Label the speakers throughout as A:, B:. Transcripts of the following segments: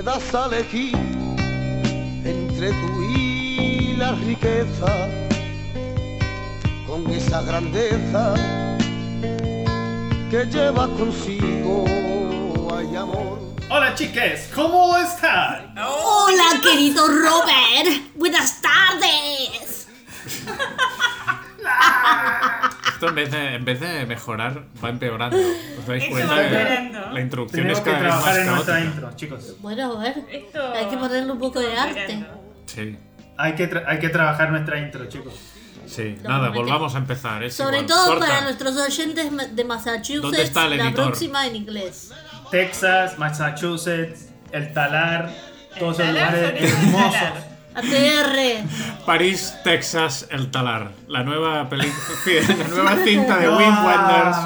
A: me das a elegir entre tú y la riqueza, con esa grandeza que lleva consigo, hay amor.
B: Hola chiques, ¿cómo están?
C: Hola, querido Robert. Buenas tardes.
D: Esto en vez, de, en vez de mejorar va empeorando. ¿Os dais
E: Eso
D: cuenta?
E: va
D: que
E: empeorando.
D: La introducción
B: Tenemos
D: es
B: que
D: cada vez más
B: trabajar en nuestra
D: caótica.
B: intro, chicos.
C: Bueno, a ver.
E: Esto
C: Hay que ponerle un poco de
E: va
C: arte.
E: empeorando.
D: Sí,
B: Hay que, tra- hay que trabajar nuestra intro, chicos.
D: sí.
C: No,
D: Nada, volvamos a empezar. es
C: Sobre
D: igual.
C: todo
D: Corta.
C: para nuestros oyentes de
D: ¿Dónde
C: Massachusetts,
D: está el
C: la
D: editor?
C: próxima en inglés.
B: Texas, Massachusetts, el Talar, todos esos
E: Talar
B: lugares
E: el
B: hermosos.
C: ATR.
D: París, Texas, El Talar. La nueva película, la nueva cinta de
B: No,
D: Wim Wenders.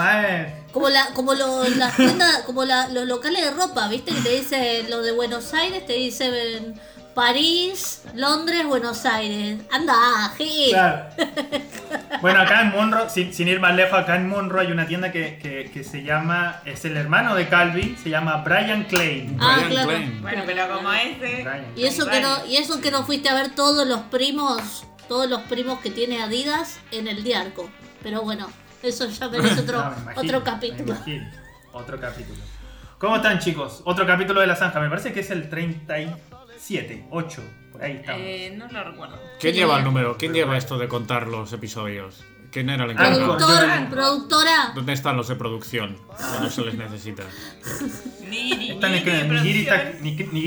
C: Como, la, como lo- las tiendas, como la- los locales de ropa, ¿viste? Que te dice lo de Buenos Aires, te dicen París, Londres, Buenos Aires. Anda, Gil.
B: Claro. Bueno, acá en Monroe, sin, sin ir más lejos, acá en Monroe hay una tienda que, que- que se llama, es el hermano de Calvin, se llama Brian Klein.
C: Ah,
D: Brian
C: claro.
D: Klein.
E: Bueno, pero como ese.
B: Brian.
C: Y eso que no, y eso que no fuiste a ver todos los primos, todos los primos que tiene Adidas en el Diarco. Pero bueno, eso ya merece otro,
B: No, me imagino,
C: otro capítulo.
B: Otro capítulo. ¿Cómo están, chicos? Otro capítulo de La Zanja. Me parece que es el 37, 8. Por ahí estamos.
E: Eh, no lo recuerdo.
D: ¿Quién lleva el número? ¿Quién lleva esto de contar los episodios? ¿Quién era el
B: Ah,
D: encargado?
C: Productor,
B: Yo-
C: productora.
D: ¿Dónde están los de producción cuando se les necesita?
E: Nigiri,
B: Están escribiendo, Nigiri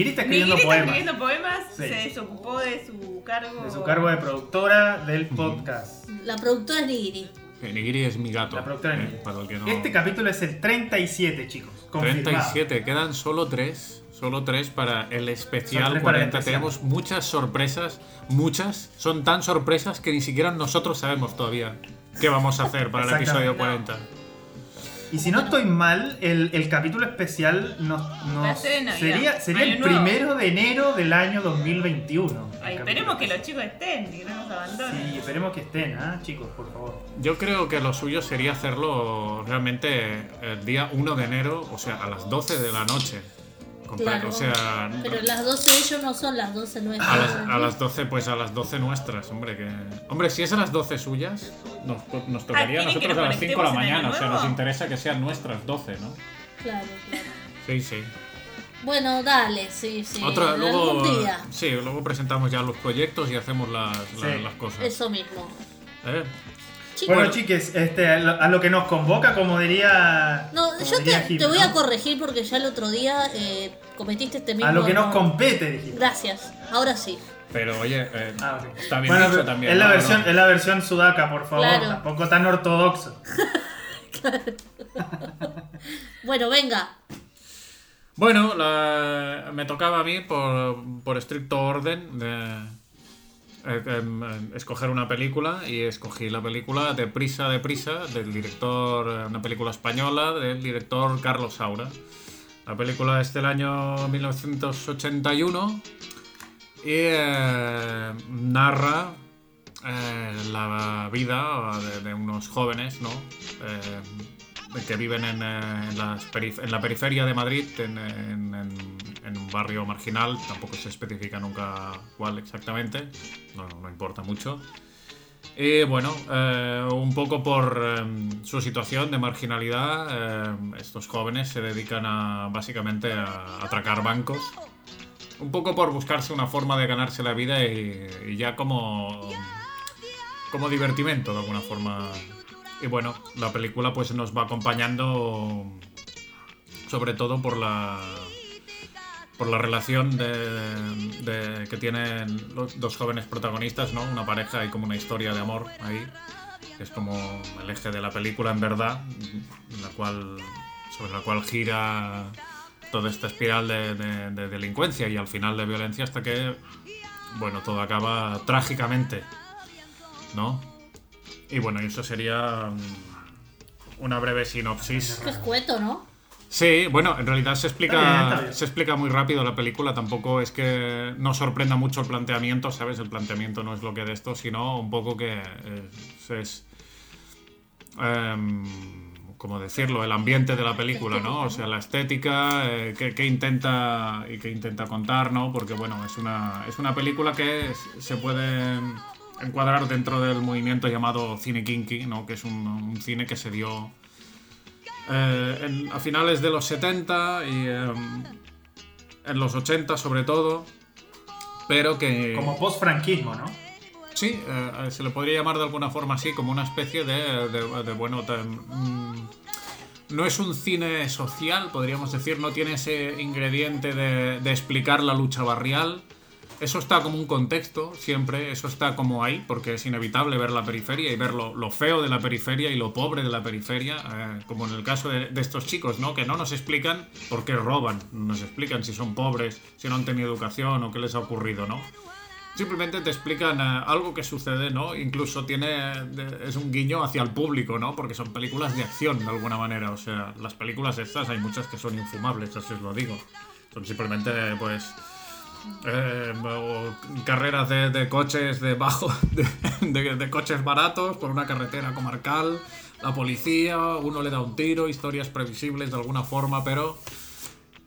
B: está, escribiendo poemas.
E: escribiendo poemas,
B: Sí.
E: se desocupó de su cargo.
B: De su cargo de productora del podcast.
C: La productora es Nigiri.
D: Nigiri es mi gato.
B: La productora de
D: eh,
B: Nigiri. Este capítulo es el 37, chicos. Confirmado.
D: 37, quedan solo tres. Solo tres para el especial
B: tres para el
D: 40.
B: especial.
D: Tenemos muchas sorpresas, muchas. Son tan sorpresas que ni siquiera nosotros sabemos todavía qué vamos a hacer para el episodio
B: Exactamente.
D: 40.
B: Y si no estoy mal, el, el capítulo especial nos, sería, sería el
E: nuevo.
B: primero de enero del año 2021.
E: Ay, esperemos que los chicos estén y que no nos abandonen.
B: Sí, esperemos que estén, ¿ah? chicos, por favor.
D: Yo creo que lo suyo sería hacerlo realmente el día 1 de enero, o sea, a las 12 de la noche. Compa-
C: Claro.
D: O sea,
C: Pero las 12 de ellos no son las 12 nuestras.
D: a las, a las 12, pues a las 12 nuestras, hombre. que Hombre, si es a las 12 suyas, nos, nos tocaría a
E: ¿quieren que
D: nosotros
E: nos
D: a las 5 de la mañana. O sea, nos interesa que sean nuestras 12, ¿no?
C: Claro, claro.
D: Sí, sí.
C: Bueno, dale, sí, sí.
D: Otra,
C: algún
D: luego,
C: día.
D: sí, luego presentamos ya los proyectos y hacemos las, las,
B: Sí.
D: las cosas.
C: Eso mismo.
D: ¿Eh?
C: Chicos,
B: Bueno, chiques, este, a lo, a lo que nos convoca, como diría.
C: no,
B: como
C: yo
B: diría
C: te,
B: Gil,
C: te voy
B: ¿no?
C: a corregir porque ya el otro día eh, cometiste este mismo
B: A lo que nos compete, dijiste.
C: Gracias, ahora sí.
D: Pero oye, eh,
B: Ah, ok.
D: está bien
B: Bueno,
D: dicho también.
B: Es la,
D: ¿no?
B: versión, es la versión sudaca, por favor.
C: Claro.
B: Tampoco tan ortodoxo.
C: Bueno, venga.
D: Bueno, la- me tocaba a mí por, por estricto orden de eh, em, em, escoger una película y escogí la película de Prisa de Prisa del director, eh, una película española del director Carlos Saura. La película es del año 1981 y eh, narra eh, la vida de, de unos jóvenes, ¿no? Eh, que viven en, eh, en la periferia de Madrid, en un barrio marginal, tampoco se especifica nunca cuál exactamente, no, no importa mucho. Y bueno, eh, un poco por eh, su situación de marginalidad, eh, estos jóvenes se dedican a básicamente a atracar bancos. Un poco por buscarse una forma de ganarse la vida y, y ya como, como divertimento de alguna forma. Y bueno, la película pues nos va acompañando sobre todo por la por la relación de, que tienen los dos jóvenes protagonistas, ¿no? Una pareja y como una historia de amor ahí. que Es como el eje de la película en verdad, sobre la cual gira toda esta espiral de, de- de delincuencia y al final de violencia hasta que, bueno, todo acaba trágicamente, ¿no? Y bueno, eso sería una breve sinopsis.
C: Qué escueto, ¿no?
D: Sí, bueno, en realidad se explica,
B: Está bien, está bien.
D: se explica muy rápido la película, tampoco es que no sorprenda mucho el planteamiento, ¿sabes? El planteamiento no es lo que de esto, sino un poco que es... es, em, como decirlo, el ambiente de la película, ¿no? O sea, la estética, eh, que, que intenta y que intenta contar, ¿no? Porque bueno, es una, es una película que se puede encuadrar dentro del movimiento llamado cine kinky, ¿no? Que es un, un cine que se dio eh, en- a finales de los 70 y em, en los 80 sobre todo, pero que...
B: Como post-franquismo, ¿no?
D: Sí, eh, eh, se le podría llamar de alguna forma así, como una especie de, de- de, bueno, de, mm, no es un cine social, podríamos decir, no tiene ese ingrediente de, de explicar la lucha barrial. Eso está como un contexto, siempre, eso está como ahí, porque es inevitable ver la periferia y ver lo, lo feo de la periferia y lo pobre de la periferia, eh, como en el caso de, estos chicos, ¿no? Que no nos explican por qué roban, no nos explican si son pobres, si no han tenido educación o qué les ha ocurrido, ¿no? Simplemente te explican eh, algo que sucede, ¿no? Incluso tiene es un guiño hacia el público, ¿no? Porque son películas de acción de alguna manera. O sea, las películas estas hay muchas que son infumables, así os lo digo. Son simplemente, pues, eh, carreras de, de coches de bajo, de, de- de coches baratos por una carretera comarcal, la policía, uno le da un tiro, historias previsibles de alguna forma, pero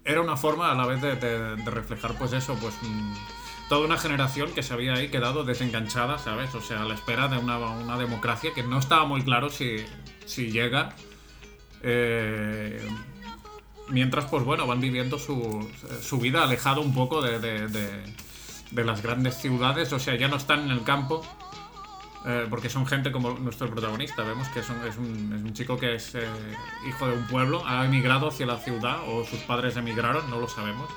D: era una forma a la vez de reflejar pues eso, pues mm, toda una generación que se había ahí quedado desenganchada, ¿sabes? O sea, a la espera de una, una democracia que no estaba muy claro si, si llega. eh, mientras, pues bueno, van viviendo su, su vida alejado un poco de, de- las grandes ciudades, o sea, ya no están en el campo. eh, porque son gente como nuestro protagonista, vemos que es un, es un- chico que es eh, hijo de un pueblo, ha emigrado hacia la ciudad o sus padres emigraron, no lo sabemos.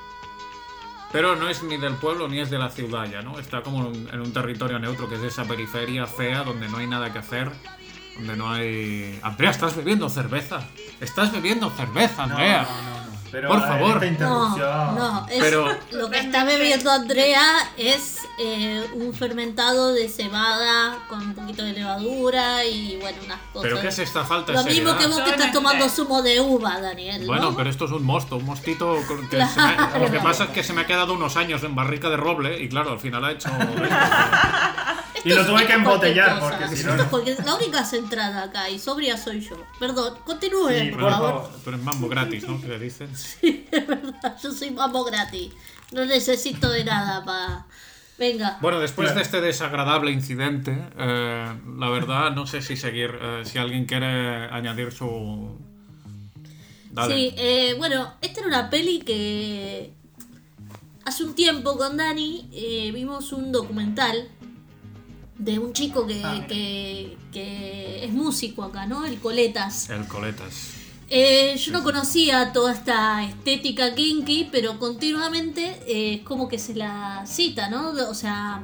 D: Pero no es ni del pueblo ni es de la ciudad ya, ¿no? Está como en un territorio neutro, que es esa periferia fea donde no hay nada que hacer, donde no hay... Andrea, ¿estás bebiendo cerveza? ¿Estás bebiendo cerveza, Andrea?
B: Pero,
D: Por favor.
B: esta
C: No, no, es-
D: Pero-
C: lo que está bebiendo Andrea es eh, un fermentado de cebada con un poquito de levadura y bueno, unas cosas.
D: ¿Pero qué es esta falta de
C: Lo mismo que vos que estás tomando zumo de uva, Daniel.
D: Bueno,
C: ¿no?
D: pero esto es un mosto, un mostito con- que se me- lo que pasa es que se me ha quedado unos años en barrica de roble y claro, al final ha hecho...
B: Y lo tuve que
C: es
B: embotellar porque si no.
C: Es La única centrada acá y sobria soy yo. Perdón, continúen,
B: Sí,
C: por
B: por
C: favor.
B: favor.
D: Tú eres mambo gratis, ¿no? ¿Qué le dicen?
C: Yo soy mambo gratis. No necesito de nada para. Venga.
D: Bueno, después
B: Claro.
D: de este desagradable incidente, eh, la verdad no sé si seguir, eh, si alguien quiere añadir su... Dale.
C: Sí, eh, bueno, esta era una peli que hace un tiempo con Dani eh, vimos un documental de un chico que,
B: Ah.
C: que, que es músico acá, ¿no? El Coletas.
D: El coletas.
C: Eh, yo no conocía toda esta estética kinky, pero continuamente eh, es como que se la cita, ¿no? O sea,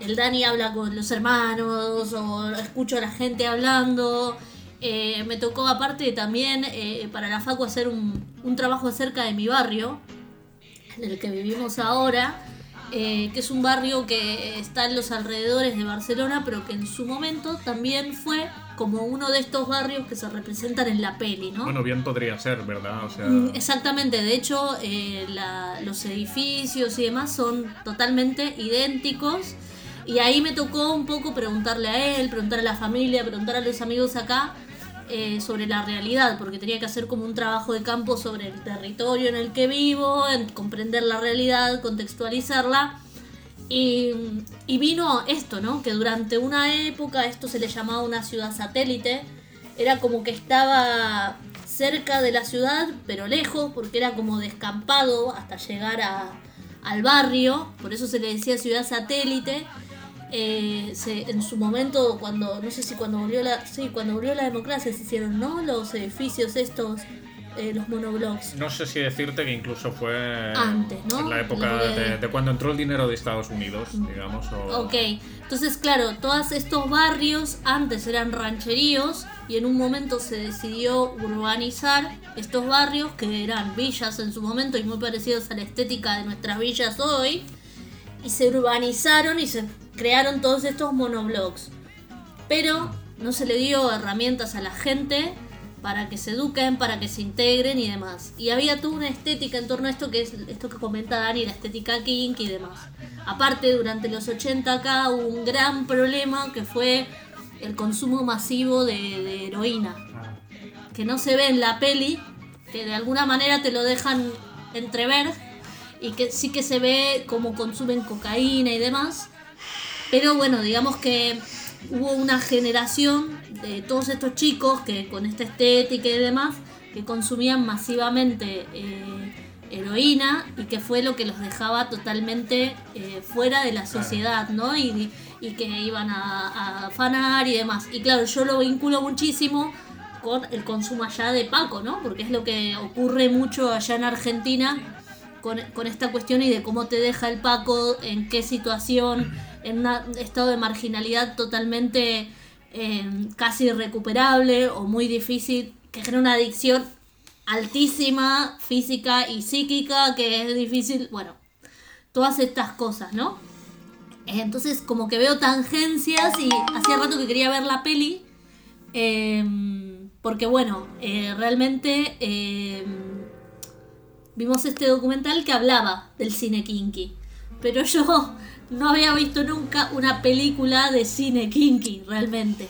C: el Dani habla con los hermanos o escucho a la gente hablando. Eh, me tocó aparte también eh, para la Facu hacer un, un trabajo acerca de mi barrio, en el que vivimos ahora, que es un barrio que está en los alrededores de Barcelona, pero que en su momento también fue como uno de estos barrios que se representan en la peli, ¿no?
D: Bueno, bien podría ser, ¿verdad? O sea...
C: Mm, Exactamente, de hecho eh, la- los edificios y demás son totalmente idénticos y ahí me tocó un poco preguntarle a él, preguntar a la familia, preguntar a los amigos acá eh, sobre la realidad, porque tenía que hacer como un trabajo de campo sobre el territorio en el que vivo, en comprender la realidad, contextualizarla. Y, vino esto, ¿no? Que durante una época esto se le llamaba una ciudad satélite. Era como que estaba cerca de la ciudad, pero lejos, porque era como descampado hasta llegar a, al barrio. Por eso se le decía ciudad satélite. Eh, en su momento, cuando, no sé si cuando volvió la, sí, cuando volvió la democracia se hicieron, ¿no? Los edificios estos, eh, los monoblocks.
D: No sé si decirte que incluso fue
C: Antes, ¿no?
D: en la época de, de cuando entró el dinero de Estados Unidos, digamos. O...
C: Ok, entonces claro, todos estos barrios antes eran rancheríos y en un momento se decidió urbanizar estos barrios que eran villas en su momento y muy parecidos a la estética de nuestras villas hoy y se urbanizaron y se crearon todos estos monoblocks. Pero no se le dio herramientas a la gente para que se eduquen, para que se integren y demás. Y había toda una estética en torno a esto que es esto que comenta Dani, la estética kink y demás. Aparte, durante los 80 acá hubo un gran problema que fue el consumo masivo de, de heroína. que no se ve en la peli, que de alguna manera te lo dejan entrever y que sí que se ve como consumen cocaína y demás. Pero bueno, digamos que hubo una generación de todos estos chicos que con esta estética y demás, que consumían masivamente eh, heroína y que fue lo que los dejaba totalmente eh, fuera de la sociedad, ¿no? Y, y que iban a, a afanar y demás. Y claro, yo lo vinculo muchísimo con el consumo allá de Paco, ¿no? Porque es lo que ocurre mucho allá en Argentina con, con esta cuestión y de cómo te deja el Paco, en qué situación, en un estado de marginalidad totalmente eh, casi irrecuperable o muy difícil, que genera una adicción altísima, física y psíquica, que es difícil, bueno, todas estas cosas, ¿no? Eh, Entonces como que veo tangencias y hacía rato que quería ver la peli. eh, porque bueno, realmente vimos este documental que hablaba del cine kinky. Pero yo no había visto nunca una película de cine kinky, realmente.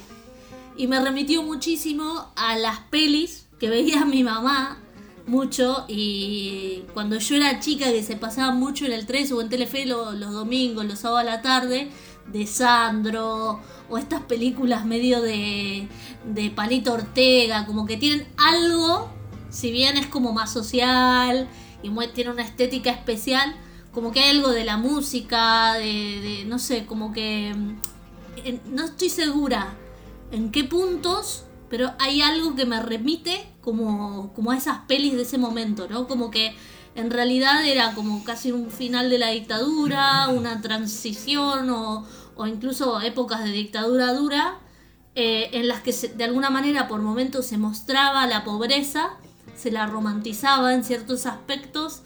C: Y me remitió muchísimo a las pelis que veía mi mamá mucho y cuando yo era chica que se pasaba mucho en el 3 o en Telefe lo- los domingos, los sábados a la tarde, de Sandro o estas películas medio de, de Palito Ortega, como que tienen algo, si bien es como más social y tiene una estética especial, como que hay algo de la música, de, no sé, como que mm, no estoy segura en qué puntos, pero hay algo que me remite como, como a esas pelis de ese momento, ¿no? Como que en realidad era como casi un final de la dictadura, una transición o, o incluso épocas de dictadura dura, eh, en las que se- de alguna manera por momentos se mostraba la pobreza, se la romantizaba en ciertos aspectos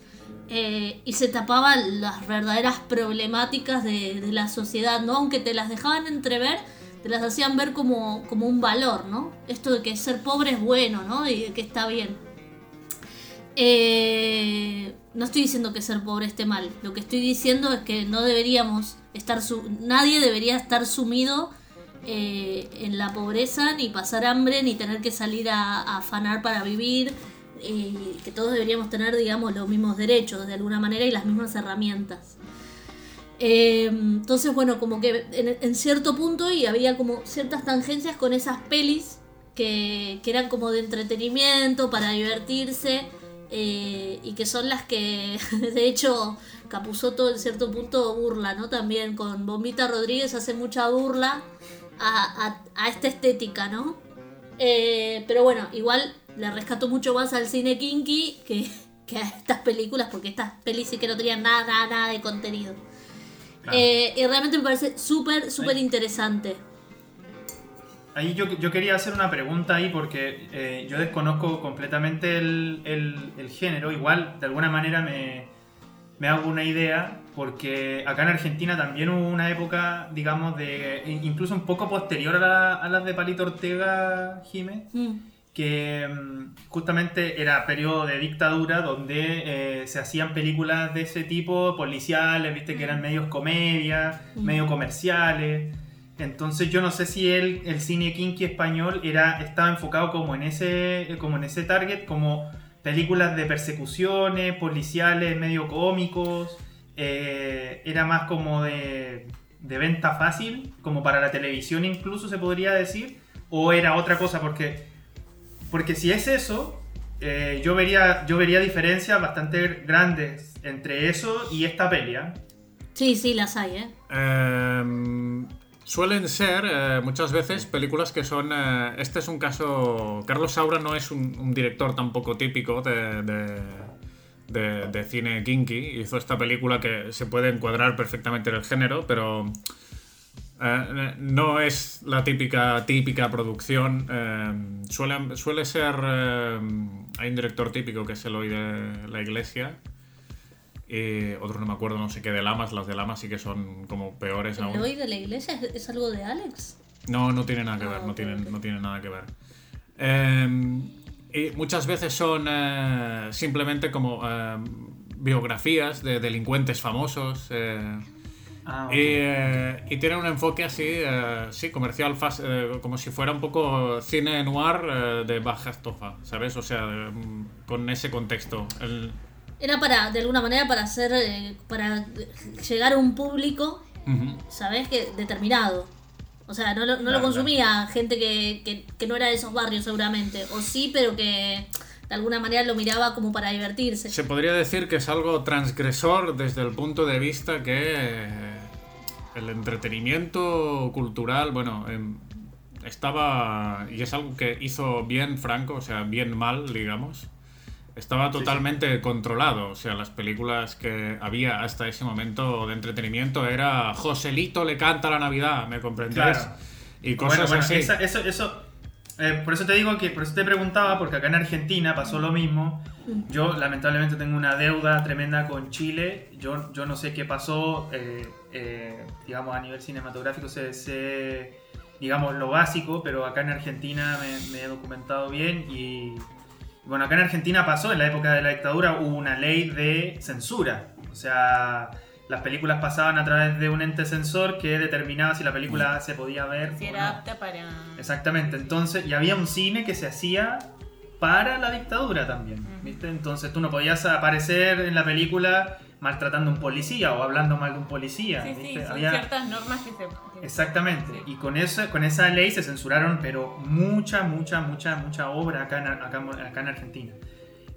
C: eh, y se tapaban las verdaderas problemáticas de, la sociedad, ¿no? Aunque te las dejaban entrever, te las hacían ver como, como un valor, ¿no? Esto de que ser pobre es bueno, ¿no? Y de que está bien. Eh, no estoy diciendo que ser pobre esté mal. Lo que estoy diciendo es que no deberíamos estar nadie debería estar sumido eh, en la pobreza, ni pasar hambre, ni tener que salir a afanar para vivir. Que todos deberíamos tener, digamos, los mismos derechos de alguna manera y las mismas herramientas. Eh, entonces, bueno, como que en, cierto punto y había como ciertas tangencias con esas pelis que, eran como de entretenimiento, para divertirse, eh, y que son las que, de hecho, Capuzoto en cierto punto burla, ¿no? También con Bombita Rodríguez hace mucha burla a esta estética, ¿no? Eh, pero bueno, igual le rescato mucho más al cine kinky que, que a estas películas, porque estas pelis sí que no tenían nada, nada, nada de contenido.
B: Claro.
C: Eh, y realmente me parece súper, súper interesante.
B: Ahí yo, yo quería hacer una pregunta ahí porque eh, yo desconozco completamente el, el- el género. Igual, de alguna manera me, me hago una idea porque acá en Argentina también hubo una época, digamos, de incluso un poco posterior a, la- a las de Palito Ortega, Jime,
C: Mm.
B: Que mm, justamente era periodo de dictadura donde eh, se hacían películas de ese tipo, policiales, viste que eran medios comedia,
C: Mm.
B: medio comerciales. Entonces yo no sé si el, el cine kinky español era, estaba enfocado como en ese, como en ese target, como películas de persecuciones, policiales, medio cómicos. eh, era más como de, de venta fácil, como para la televisión incluso se podría decir. O era otra cosa, porque porque si es eso, eh, yo, vería, yo vería diferencias bastante grandes entre eso y esta pelea.
C: Sí, sí, las hay, ¿eh?
D: Em, suelen ser eh, muchas veces películas que son. eh, este es un caso. Carlos Saura no es un, un director tampoco típico de, de- de- de cine kinky. Hizo esta película que se puede encuadrar perfectamente en el género, pero. Eh, no es la típica típica producción. eh, suele, suele ser. eh, hay un director típico que es el hoy de la iglesia. Y otro no me acuerdo, no sé qué de Lamas. Las de Lamas sí que son como peores
C: ¿El
D: aún.
C: hoy de la iglesia es, es algo de Alex?
D: No, no tiene nada que
C: Ah,
D: ver, no tiene, no tiene nada que ver. Eh, y muchas veces son eh, simplemente como eh, biografías de delincuentes famosos.
B: Ah, ok.
D: Y, eh, y tiene un enfoque así, eh, sí, comercial, eh, como si fuera un poco cine noir eh, de baja estofa, ¿sabes? O sea, de- mm, con ese contexto. El-
C: Era para, de alguna manera, para hacer, eh, para llegar a un público,
D: Ujú.
C: ¿sabes? Que determinado. O sea, no lo, no lo
B: Claro,
C: consumía gente que, que, que no era de esos barrios seguramente. O sí, pero que de alguna manera lo miraba como para divertirse.
D: Se podría decir que es algo transgresor desde el punto de vista que eh, el entretenimiento cultural, bueno, em, estaba, y es algo que hizo bien Franco, o sea, bien mal, digamos, estaba totalmente controlado. O sea, las películas que había hasta ese momento de entretenimiento era Joselito le canta la Navidad, ¿me comprendéis?
B: Claro.
D: Y cosas
B: bueno, bueno,
D: así.
B: esa- eso, eso, eh, por eso te digo que, por eso te preguntaba, porque acá en Argentina pasó lo mismo. Yo lamentablemente tengo una deuda tremenda con Chile. Yo, yo no sé qué pasó, eh, eh, digamos, a nivel cinematográfico, sé, sé, digamos, lo básico, pero acá en Argentina me, me he documentado bien y, bueno, acá en Argentina pasó, en la época de la dictadura hubo una ley de censura. O sea, las películas pasaban a través de un ente censor que determinaba si la película se podía ver.
E: Si
B: o
E: era
B: no.
E: apta para.
B: Exactamente, entonces, y había un cine que se hacía para la dictadura también. ¿viste? Entonces tú no podías aparecer en la película maltratando a un policía o hablando mal de un policía,
E: Sí, sí,
B: ¿viste?
E: son
B: Había-
E: ciertas normas que se.
B: Exactamente,
E: Sí.
B: y con eso, con esa ley se censuraron, pero mucha, mucha, mucha, mucha obra acá en, acá, acá en Argentina.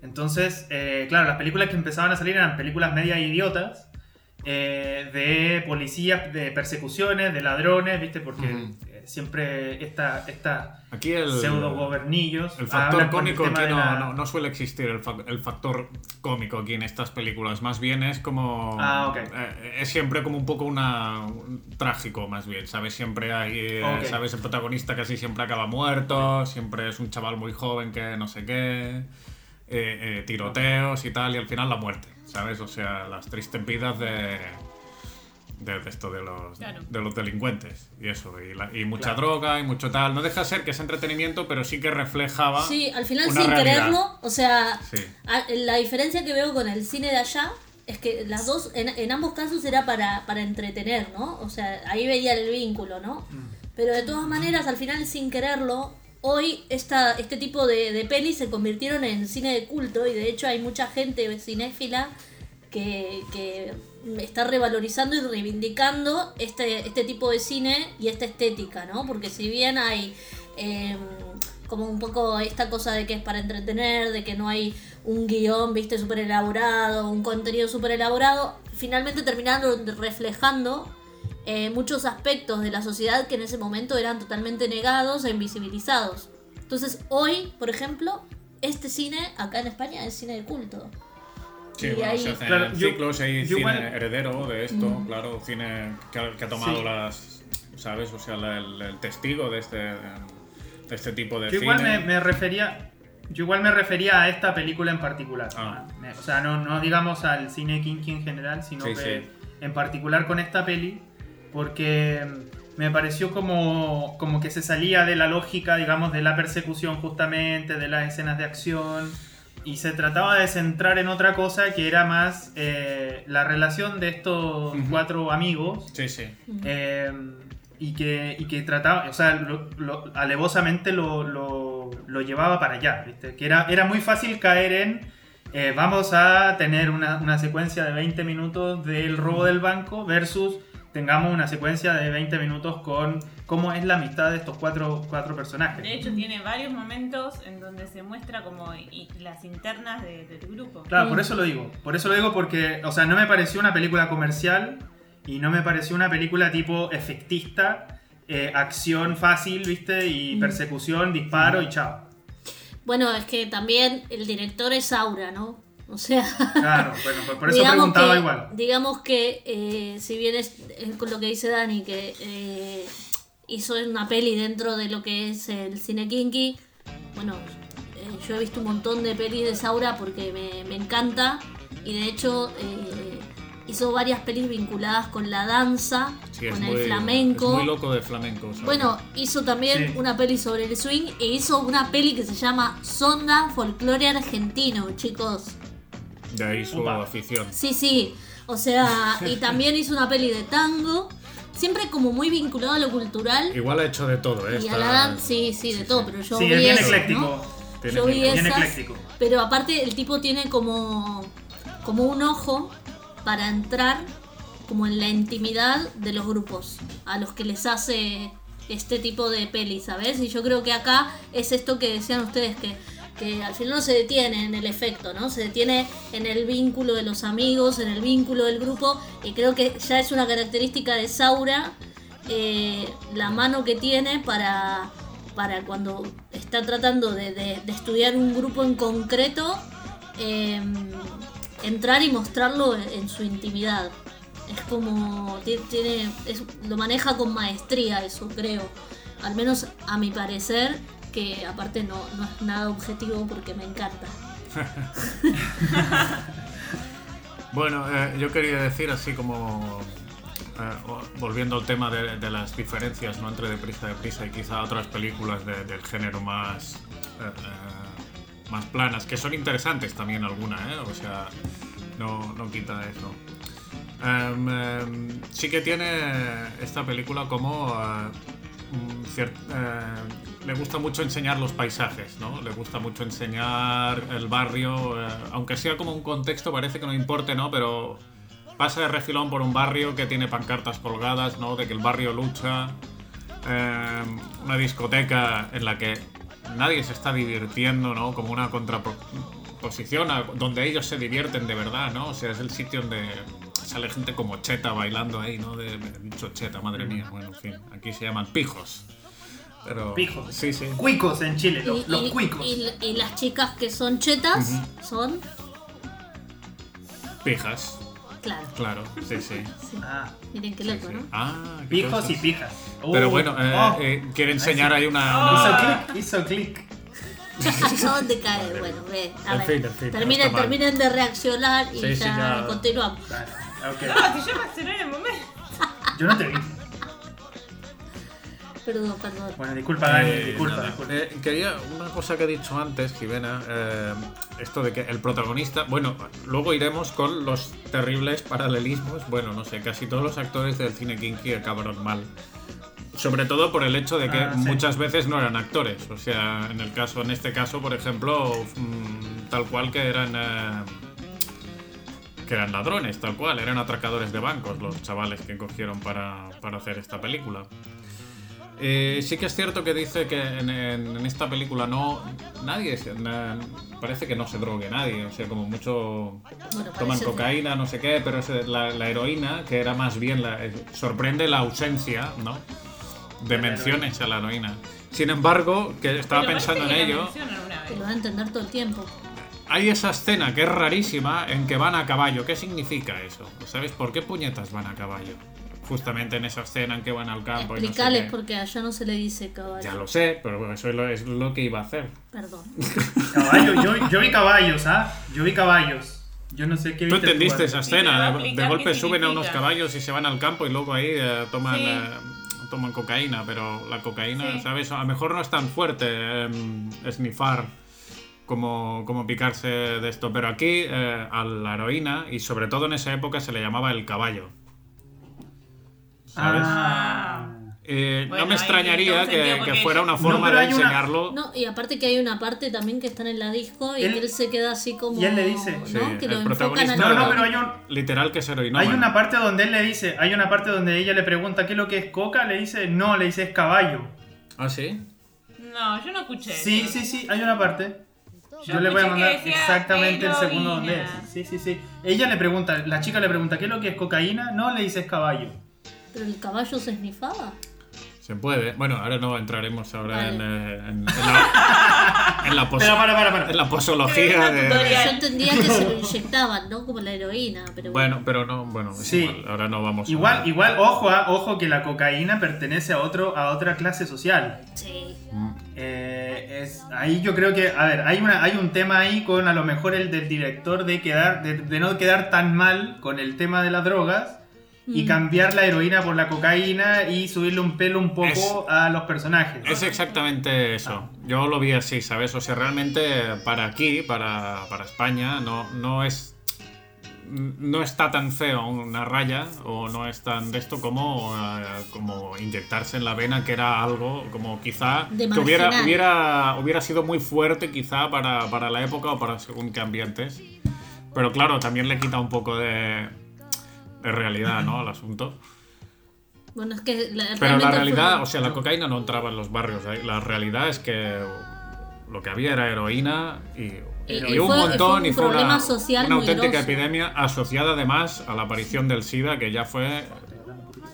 B: Entonces, eh, claro, las películas que empezaban a salir eran películas media idiotas, eh, de policías, de persecuciones, de ladrones, ¿viste? Porque eh, siempre esta, esta
D: Aquí el,
B: pseudo gobernillos
D: el factor cómico aquí no,
B: la-
D: no, no suele existir, el, fa- el factor cómico aquí en estas películas. Más bien es como.
B: Ah, ok.
D: eh, es siempre como un poco una, un trágico, más bien, ¿sabes? Siempre hay. eh. ¿Sabes? El protagonista casi siempre acaba muerto, siempre es un chaval muy joven que no sé qué. Eh, eh, tiroteos y tal, y al final la muerte, ¿sabes? O sea, las tristes vidas de. De, de esto de los,
E: Claro.
D: de los delincuentes y eso y, la- y mucha
B: Claro.
D: droga y mucho tal no deja de ser que es entretenimiento pero sí que reflejaba
C: Sí, al final
D: una
C: sin
D: realidad.
C: quererlo, o sea,
D: Sí.
C: a- la diferencia que veo con el cine de allá es que las dos, en, en ambos casos era para, para entretener, ¿no? O sea, ahí veía el vínculo, ¿no? Pero de todas maneras, al final sin quererlo, hoy esta, este tipo de, de pelis se convirtieron en cine de culto y de hecho hay mucha gente cinéfila que, que está revalorizando y reivindicando este, este tipo de cine y esta estética, ¿no? Porque si bien hay eh, como un poco esta cosa de que es para entretener, de que no hay un guion, viste, súper elaborado, un contenido súper elaborado, finalmente terminaron reflejando eh, muchos aspectos de la sociedad que en ese momento eran totalmente negados e invisibilizados. Entonces, hoy, por ejemplo, este cine acá en España es cine de culto.
D: Sí,
C: Y
D: bueno,
C: ahí-
D: se hacen
B: Claro, yo-
D: ciclos, hay cine
B: igual-
D: heredero de esto, claro, cine que ha, que ha tomado
B: Sí.
D: las, ¿sabes? O sea, la- el, el testigo de este, de este tipo de
B: Yo
D: cine.
B: igual me, me refería. Yo igual me refería a esta película en particular.
D: Ah.
B: O sea, no, no digamos al cine kinky en general, sino
D: Sí,
B: que
D: sí.
B: en particular con esta peli, porque me pareció como, como que se salía de la lógica, digamos, de la persecución justamente, de las escenas de acción, y se trataba de centrar en otra cosa que era más eh, la relación de estos cuatro amigos.
D: Sí, sí.
B: Eh, y, que, y que trataba, o sea, lo- lo- alevosamente lo, lo- lo llevaba para allá, ¿viste? Que era, era muy fácil caer en, eh, vamos a tener una, una secuencia de 20 minutos del robo del banco versus tengamos una secuencia de 20 minutos con cómo es la amistad de estos cuatro, cuatro personajes.
E: De hecho, tiene varios momentos en donde se muestra como y- las internas de- del grupo.
B: Claro, por eso lo digo. Por eso lo digo porque, o sea, no me pareció una película comercial y no me pareció una película tipo efectista, eh, acción fácil, ¿viste? Y
C: Mm.
B: persecución, disparo y chao.
C: Bueno, es que también el director es Aura, ¿no? O sea,
B: Claro, bueno, por, por eso
C: digamos
B: preguntaba
C: que,
B: igual.
C: Digamos que, eh, si bien es, es con lo que dice Dani, que eh, hizo una peli dentro de lo que es el cine kinky, bueno, eh, yo he visto un montón de pelis de Saura porque me, me encanta y de hecho eh, hizo varias pelis vinculadas con la danza,
D: Sí,
C: con
D: muy,
C: el flamenco.
D: Es muy loco de flamenco. ¿sabes?
C: Bueno, hizo también
B: Sí.
C: una peli sobre el swing e hizo una peli que se llama Sonda Folclore Argentino, chicos.
D: De ahí su
B: Upa.
D: afición.
C: Sí, sí. O sea, y también hizo una peli de tango. Siempre como muy vinculado a lo cultural.
D: Igual ha hecho de todo, ¿eh?
C: Y a la danza, sí, sí, de todo, pero yo
B: Sí,
C: vi
B: es bien
C: esas,
B: ecléctico.
C: ¿no?
D: Tiene
C: Yo vi
D: bien
C: esas,
B: ecléctico.
C: pero aparte el tipo tiene como, como un ojo para entrar como en la intimidad de los grupos a los que les hace este tipo de pelis, ¿sabes? Y yo creo que acá es esto que decían ustedes, que, que al final no se detiene en el efecto, ¿no? Se detiene en el vínculo de los amigos, en el vínculo del grupo, y creo que ya es una característica de Saura eh, la mano que tiene para, para cuando está tratando de, de- estudiar un grupo en concreto, eh, entrar y mostrarlo en, en su intimidad. Es como, ti- tiene, es- lo maneja con maestría eso, creo. Al menos a mi parecer, que aparte no, no es nada objetivo porque me encanta.
D: Bueno, eh, yo quería decir así como eh, volviendo al tema de, las diferencias ¿no? entre Deprisa Deprisa y quizá otras películas de- del género más eh, más planas, que son interesantes también algunas, o sea, no, no quita eso. Em, em, sí que tiene esta película como cier- eh, le gusta mucho enseñar los paisajes, ¿no? Le gusta mucho enseñar el barrio, eh, aunque sea como un contexto, parece que no importe, ¿no? Pero pasa de refilón por un barrio que tiene pancartas colgadas, ¿no? De que el barrio lucha. eh, una discoteca en la que nadie se está divirtiendo, ¿no? Como una contraposición donde ellos se divierten de verdad, ¿no? O sea, es el sitio donde sale gente como cheta bailando ahí, ¿no? De, dicho cheta, madre mía. Bueno, en fin, aquí se llaman pijos. Pero,
B: Pijos.
D: Sí, sí.
B: Cuicos en Chile, los,
C: Y,
B: los
C: y-
B: cuicos.
C: y- y las chicas que son chetas son,
D: Pijas,
C: claro,
D: claro, sí, sí.
C: sí.
B: Ah,
C: miren qué loco,
D: sí.
C: ¿no?
D: Ah, qué
B: pijos
D: cosas.
B: y pijas.
D: Pero
B: Uh,
D: bueno, eh,
B: oh,
D: eh, quiere enseñar ahí una...
B: Hizo
D: una-
B: clic, hizo clic.
C: ¿Dónde cae? Bueno, ve, a
D: En
C: ver.
D: fin, en fin, no
C: terminen, de reaccionar y
D: Sí, sí,
C: ya,
D: ya.
C: continuamos.
B: Vale, ok.
E: No, si yo reaccioné en el momento.
B: Yo no te vi.
C: Perdón, perdón.
B: Bueno, disculpa, Dani,
D: Eh,
B: disculpa.
D: Eh, quería una cosa que ha dicho antes, Jimena, eh, esto de que el protagonista, bueno, luego iremos con los terribles paralelismos, bueno, no sé, casi todos los actores del cine kinky acabaron mal. Sobre todo por el hecho de que
B: Ah, sí.
D: muchas veces no eran actores, o sea, en el caso, en este caso, por ejemplo, mm, tal cual que eran eh, que eran ladrones, tal cual, eran atracadores de bancos los chavales que cogieron para, para hacer esta película. Eh, sí que es cierto que dice que en, en- en esta película no nadie se- na- parece que no se drogue nadie, o sea, como mucho
C: Bueno,
D: toman cocaína, no sé qué, pero es la, la heroína, que era más bien la, eh, sorprende la ausencia, ¿no? De
B: la
D: menciones a la heroína. Sin embargo, que estaba
E: Pero
D: pensando en
E: que
D: ello,
C: lo van a entender todo el tiempo.
D: Hay esa escena que es rarísima en que van a caballo. ¿Qué significa eso? ¿Sabes por qué puñetas van a caballo? Justamente en esa escena en que van al campo y no sé
C: Explicales porque allá no se le dice caballo.
D: Ya lo sé, pero bueno, eso es lo, es lo que iba a hacer.
C: Perdón.
B: Caballo, yo, yo vi caballos, ¿ah? Yo vi caballos. Yo no sé qué
D: ¿Tú entendiste esa escena? De, golpe suben a unos caballos y se van al campo y luego ahí eh, toman,
E: Sí.
D: eh, toman cocaína, pero la cocaína,
E: Sí.
D: ¿sabes? A lo mejor no es tan fuerte eh, snifar como, como picarse de esto, pero aquí eh, a la heroína, y sobre todo en esa época se le llamaba el caballo. ¿Sabes?
B: Ah.
D: Eh,
E: Bueno,
D: no me extrañaría que, fuera una forma de
B: una-
D: enseñarlo.
C: No, y aparte que hay una parte también que están en la disco y
B: Él-
C: se queda así como.
B: y él le dice.
C: ¿no?
D: Sí,
C: que
D: el
C: lo
D: protagonista-
B: No, no, pero hay un,
D: Literal que es heroína.
B: hay una parte donde él le dice, hay una parte donde ella le pregunta qué es lo que es coca, le dice, no, le dice es caballo.
D: ¿Ah, sí?
E: No, yo no escuché.
B: Sí,
E: eso.
B: sí, sí, hay una parte.
E: Yo
B: Yo le voy a mandar exactamente el segundo donde es. Sí, sí, sí. Ella le pregunta, la chica le pregunta, ¿qué es lo que es cocaína? No, le dice es caballo.
C: Pero el caballo se esnifaba.
D: Se puede. Bueno, ahora no entraremos ahora
C: Vale.
D: en, eh, en- en la, en la pos-
B: Pero para, para, para.
D: en la posología de...
C: Yo entendía que se lo inyectaban, ¿no? Como la heroína, pero bueno.
D: Bueno, pero no, bueno, es
B: Sí.
D: igual, ahora no vamos a...
B: Igual, igual, ojo, ah, ojo que la cocaína pertenece a otro, a otra clase social.
C: Sí.
B: Eh, es, ahí yo creo que, a ver, hay, una, hay un tema ahí con a lo mejor el del director de quedar, de, de no quedar tan mal con el tema de las drogas y
C: Mm.
B: cambiar la heroína por la cocaína y subirle un pelo un poco
D: Es-
B: a los personajes.
D: Es exactamente eso. Yo lo vi así, ¿sabes? O sea, realmente para aquí, para, para España, no, no es... no está tan feo una raya o no es tan de esto como, eh, como inyectarse en la vena, que era algo como quizá
C: De
D: que hubiera, hubiera, hubiera sido muy fuerte quizá para, para la época o para según qué ambientes. Pero claro, también le quita un poco de, de realidad ¿no? al asunto.
C: Bueno, es que la-
D: Pero la realidad,
C: fue-
D: o sea, la cocaína no entraba en los barrios. La realidad es que lo que había era heroína y,
C: Y-
D: y
C: y
D: un
C: fue-
D: montón
C: fue un
D: y fue una,
C: social
D: auténtica
C: grosso.
D: epidemia asociada además a la aparición del SIDA, que ya fue,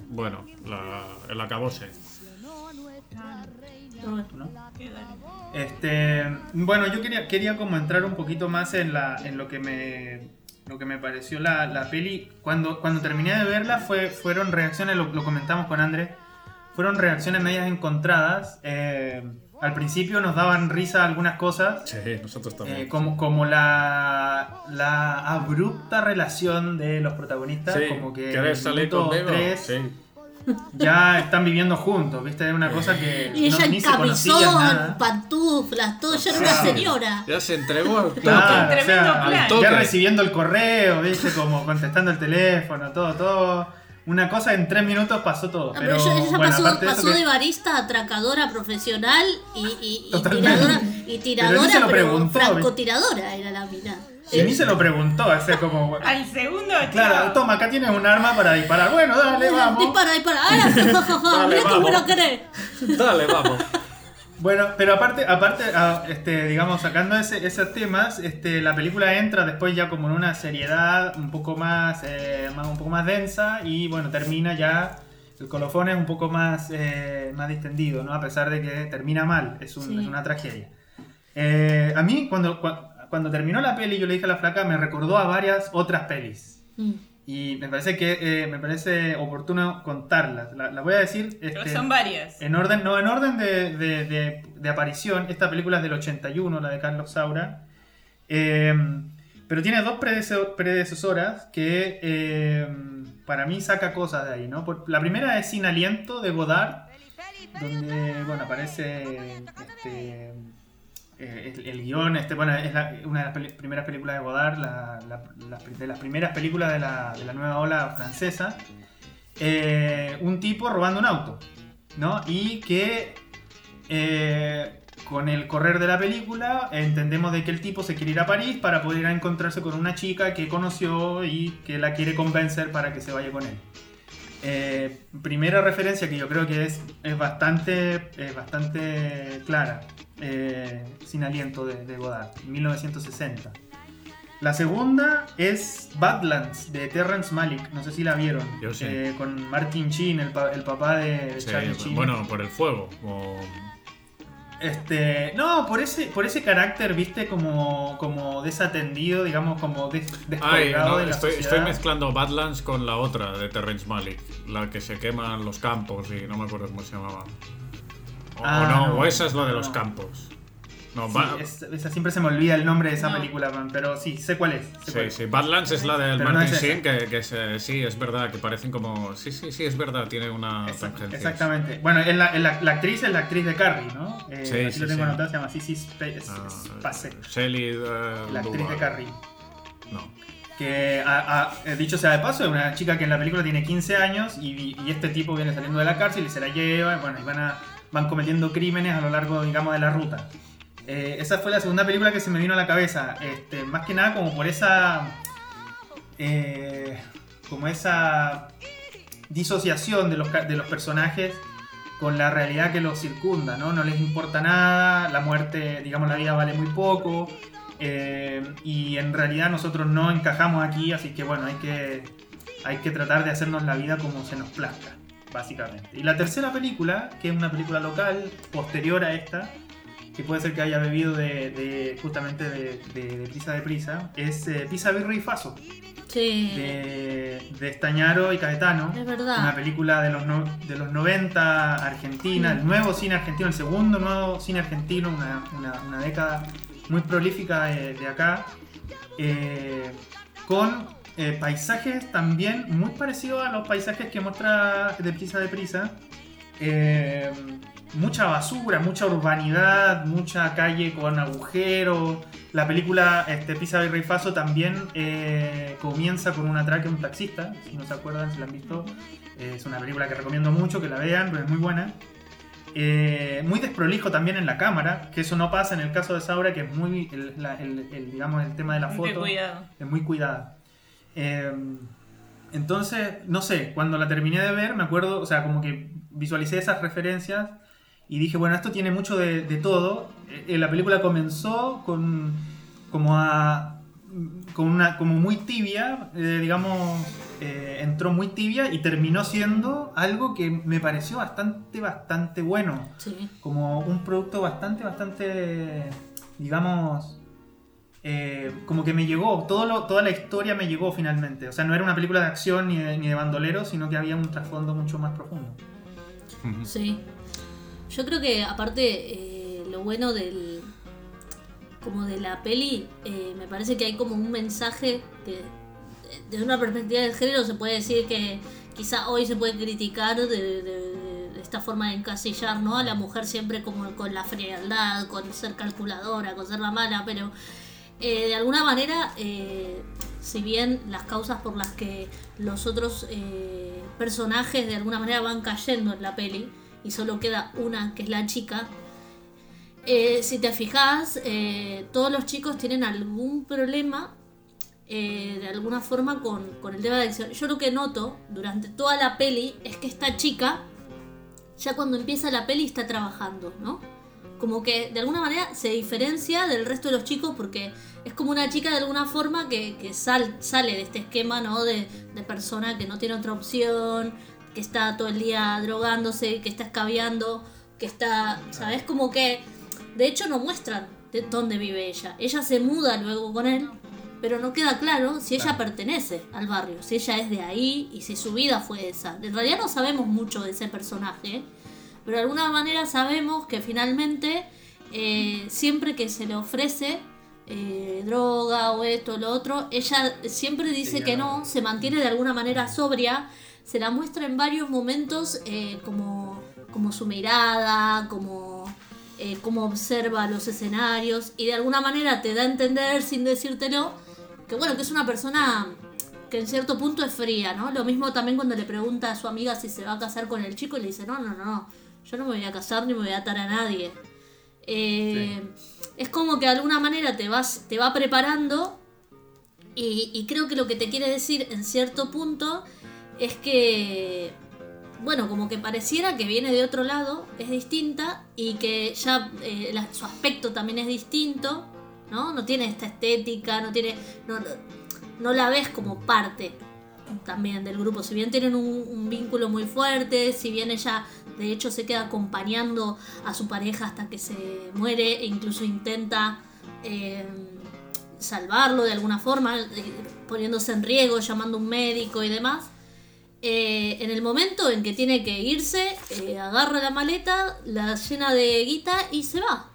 D: bueno, la, el acabose.
B: Este, bueno, yo quería, quería como entrar un poquito más en, la, en lo que me lo que me pareció la, la peli. Cuando, cuando terminé de verla fue, fueron reacciones, lo, lo comentamos con André, fueron reacciones medias encontradas. Eh, al principio nos daban risa algunas cosas,
D: Sí, nosotros
B: eh, como, como la, la abrupta relación de los protagonistas,
D: Sí,
B: como que
D: ¿quieres
B: en
D: salir conmigo?
B: tres
D: Sí.
B: ya están viviendo juntos, ¿viste? Es una cosa que
C: Y ella
B: no,
C: en
B: ni se conocían
C: camisón,
B: nada.
C: pantuflas, todo, ya era una señora.
D: Ya se entregó al
B: Claro,
D: toque.
B: o sea,
E: Tremendo plan.
D: Al toque.
B: ya recibiendo el correo, ¿viste? Como contestando el teléfono, todo, todo. Una cosa en tres minutos pasó todo.
C: Ah,
B: Pero,
C: pero ella, ella
B: bueno,
C: pasó,
B: aparte de eso
C: pasó
B: que-
C: de barista a atracadora profesional y, y, y
B: Totalmente.
C: tiradora, y
B: Pero
C: tiradora,
B: ni se lo
C: pero francotiradora era la mina.
B: Y ni se lo preguntó, o sea, como.
E: Al segundo,
B: Claro, toma, acá tienes un arma para disparar. Bueno, dale, vamos.
C: Dispara, dispara. ¡Ah!
D: Dale,
C: Mirá cómo lo querés.
D: Dale, vamos.
B: Bueno, pero aparte, aparte ah, este, digamos, sacando ese, esos temas, este, la película entra después ya como en una seriedad un poco más, eh, más- un poco más densa y bueno, termina ya, el colofón es un poco más, eh, más distendido, ¿no? A pesar de que termina mal, es, un-
C: Sí.
B: es una tragedia. Eh, a mí, cuando, cua- cuando terminó la peli, yo le dije a la flaca, me recordó a varias otras pelis.
C: Mm.
B: Y me parece que eh, me parece oportuno contarlas. La, la voy a decir.
E: Pero
B: este,
E: son varias.
B: en orden, no, en orden de, de- de- de aparición, esta película es del 81, la de Carlos Saura. Eh, pero tiene dos predece- predecesoras que eh, para mí saca cosas de ahí, ¿no? Por- la primera es Sin Aliento de Godard, donde, bueno, aparece este, eh, el, el guion, este, bueno, es una de las primeras películas de Godard, de las primeras películas de la, nueva ola francesa. Eh, un tipo robando un auto, ¿no? Y que eh, con el correr de la película entendemos de que el tipo se quiere ir a París para poder encontrarse con una chica que conoció y que la quiere convencer para que se vaya con él. Primera referencia que yo creo que es bastante, es bastante clara, eh, Sin Aliento de, de Godard, 1960. La segunda es Badlands de Terrence Malick, no sé si la vieron,
D: Yo sí.
B: eh, con Martin Sheen, el, pa- el papá de
D: Sí,
B: Charlie Sheen.
D: bueno, por el fuego. o-
B: Este, no, por ese, por ese carácter, viste, como, como desatendido, digamos, como des,
D: Ay, no,
B: de la
D: estoy, estoy mezclando Badlands con la otra de Terrence Malick, la que se queman los campos y no me acuerdo cómo se llamaba. O,
B: Ah,
D: no,
B: no,
D: o esa es la de
B: no.
D: los campos. No,
B: Sí, es- esa siempre se me olvida el nombre de esa
E: No.
B: película, pero sí, sé cuál es. sé
D: Sí,
B: cuál es.
D: sí, Badlands es la del
B: Pero no
D: Martin
B: es esa.
D: Sheen, que, que se- sí, es verdad, que parecen como... Sí, sí, sí, es verdad, tiene una
B: Exact-
D: tangencia.
B: exactamente. Bueno, es la, es la- la actriz es la actriz de Carrie, ¿no? Eh,
D: Sí,
B: aquí
D: sí,
B: lo tengo
D: sí.
B: anotado, se llama Sissy Spe-
D: Ah,
B: Spacek,
D: Shelley... eh,
B: la actriz de. Carrie.
D: No.
B: Que, a- a- eh, dicho sea de paso, es una chica que en la película tiene 15 años y, y este tipo viene saliendo de la cárcel y se la lleva, y bueno, y van, a- van cometiendo crímenes a lo largo, digamos, de la ruta. Eh, esa fue la segunda película que se me vino a la cabeza, este, más que nada como por esa... eh, como esa disociación de los, de los personajes con la realidad que los circunda, ¿no? No les importa nada, la muerte, digamos, la vida vale muy poco, eh, y en realidad nosotros no encajamos aquí, así que bueno, hay que, hay que tratar de hacernos la vida como se nos plazca, básicamente. Y la tercera película, que es una película local, posterior a esta, que puede ser que haya bebido de, de- justamente de, de, de Prisa de Prisa, es eh, Pisa Birra y Faso,
C: Sí.
B: de, de Estañaro y Caetano.
C: Es verdad.
B: Una película de los, no- de los 90 argentina, el nuevo cine argentino, el segundo nuevo cine argentino, una, una- una década muy prolífica de, de acá, eh, con eh, paisajes también muy parecidos a los paisajes que muestra de Prisa de Prisa. eh, mucha basura, mucha urbanidad, mucha calle con agujeros. La película este, Pisa y Rey Faso también eh, comienza con un atraque a un taxista, si no se acuerdan, si la han visto. Eh, es una película que recomiendo mucho, que la vean, pero es muy buena. Eh, muy desprolijo también en la cámara, que eso no pasa en el caso de Saura, que es muy, el, la- el- el, digamos, el tema de la
E: Muy
B: foto
E: cuidado.
B: es muy cuidada. Eh, entonces, no sé, cuando la terminé de ver, me acuerdo, o sea, como que visualicé esas referencias y dije, bueno, esto tiene mucho de, de todo. Eh, la película comenzó con como a con una como muy tibia, eh, digamos, eh, entró muy tibia y terminó siendo algo que me pareció bastante, bastante bueno
C: Sí.
B: como un producto bastante, bastante, digamos, eh, como que me llegó, todo lo- toda la historia me llegó finalmente. O sea, no era una película de acción ni de, ni de bandolero, sino que había un trasfondo mucho más profundo.
C: Sí. Yo creo que aparte eh, lo bueno del como de la peli, eh, me parece que hay como un mensaje que eh, desde una perspectiva del género se puede decir que quizá hoy se puede criticar de, de- de- de esta forma de encasillar ¿no? a la mujer siempre como con la frialdad, con ser calculadora, con ser la mala, pero eh, de alguna manera, eh, si bien las causas por las que los otros eh, personajes de alguna manera van cayendo en la peli y solo queda una que es la chica, si te fijas, todos los chicos tienen algún problema de alguna forma con, con el tema de adicción. Yo lo que noto durante toda la peli es que esta chica, ya cuando empieza la peli, está trabajando, ¿no? Como que de alguna manera se diferencia del resto de los chicos porque es como una chica de alguna forma que, que sal- sale de este esquema, ¿no? De, de persona que no tiene otra opción, que está todo el día drogándose, que está escabeando, que está, ¿sabes? Como que de hecho no muestran de dónde vive ella. Ella se muda luego con él, pero no queda claro si ella pertenece al barrio, si ella es de ahí y si su vida fue esa. En realidad no sabemos mucho de ese personaje, pero de alguna manera sabemos que finalmente eh, siempre que se le ofrece eh, droga o esto o lo otro, ella siempre dice
B: Sí,
C: que
B: no.
C: no, se mantiene de alguna manera sobria, se la muestra en varios momentos eh, como, como su mirada, como eh, cómo observa los escenarios y de alguna manera te da a entender sin decírtelo que bueno, que es una persona que en cierto punto es fría, ¿no? Lo mismo también cuando le pregunta a su amiga si se va a casar con el chico y le dice, no, no, no, no, yo no me voy a casar ni me voy a atar a nadie. Eh, Es como que de alguna manera te, vas, te va preparando y, y creo que lo que te quiere decir en cierto punto es que, bueno, como que pareciera que viene de otro lado, es distinta y que ya eh, la- su aspecto también es distinto, ¿no? No tiene esta estética, no tiene... No, no la ves como parte también del grupo. Si bien tienen un, un vínculo muy fuerte, si bien ella de hecho se queda acompañando a su pareja hasta que se muere e incluso intenta eh, salvarlo de alguna forma, eh, poniéndose en riesgo, llamando a un médico y demás. Eh, en el momento en que tiene que irse, agarra la maleta, la llena de guita y se va.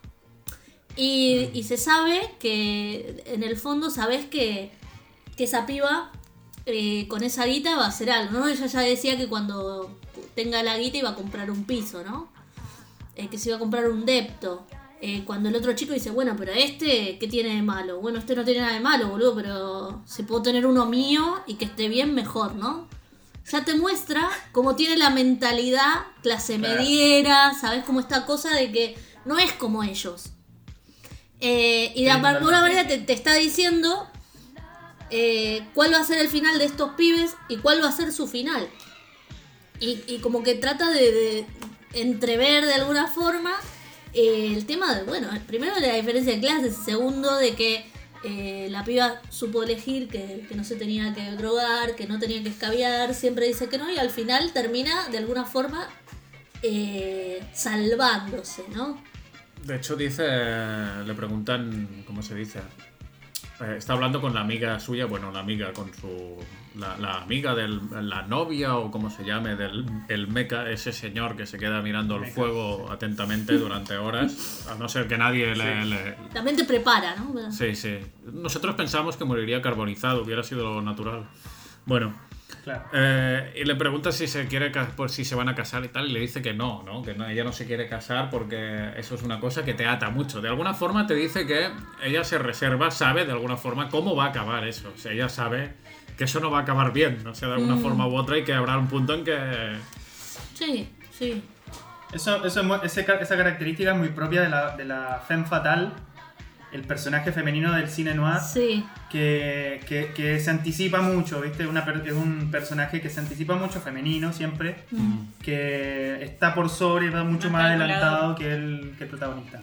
C: Y, se sabe que en el fondo sabes que, que esa piba con esa guita va a hacer algo, ¿no? Ella ya decía que cuando tenga la guita iba a comprar un piso, ¿no? Eh, que se iba a comprar un depto. Eh, cuando el otro chico dice, bueno, pero este, ¿qué tiene de malo? Bueno, este no tiene nada de malo, boludo, pero si puedo tener uno mío y que esté bien, mejor, ¿no? Ya te muestra cómo tiene la mentalidad clase
B: Claro.
C: mediera, ¿sabes? Como esta cosa de que no es como ellos. Eh, y de alguna manera te, te está diciendo eh, cuál va a ser el final de estos pibes y cuál va a ser su final. Y, como que trata de, entrever de alguna forma eh, el tema de, bueno, primero de la diferencia de clases, segundo de que eh, la piba supo elegir que, que no se tenía que drogar, que no tenía que escabiar, siempre dice que no y al final termina de alguna forma eh, salvándose, ¿no?
D: De hecho, dice, le preguntan, ¿cómo se dice? Eh, está hablando con la amiga suya, bueno, la amiga con su. La, la amiga de la novia o como se llame, del el meca, ese señor que se queda mirando el fuego atentamente durante horas, a no ser que nadie le- le,
C: También te prepara, ¿no?
D: Sí, sí. Nosotros pensamos que moriría carbonizado, hubiera sido lo natural. Bueno,
B: Claro.
D: Eh, y le pregunta si se quiere por si se van a casar y tal, y le dice que no, ¿no? Que no, ella no se quiere casar porque eso es una cosa que te ata mucho. De alguna forma te dice que ella se reserva, sabe de alguna forma cómo va a acabar eso. O sea, ella sabe que eso no va a acabar bien, o sea, de alguna forma u otra, y que habrá un punto en que.
C: Sí, sí.
B: Eso, eso ese esa característica es muy propia de la, de la femme fatale, el personaje femenino del cine noir,
C: Sí.
B: que, que- que se anticipa mucho, ¿viste? Una per- es un personaje que se anticipa mucho, femenino siempre,
C: Mm.
B: que está por sobre, va mucho
E: Más
B: adelantado que el, que el protagonista.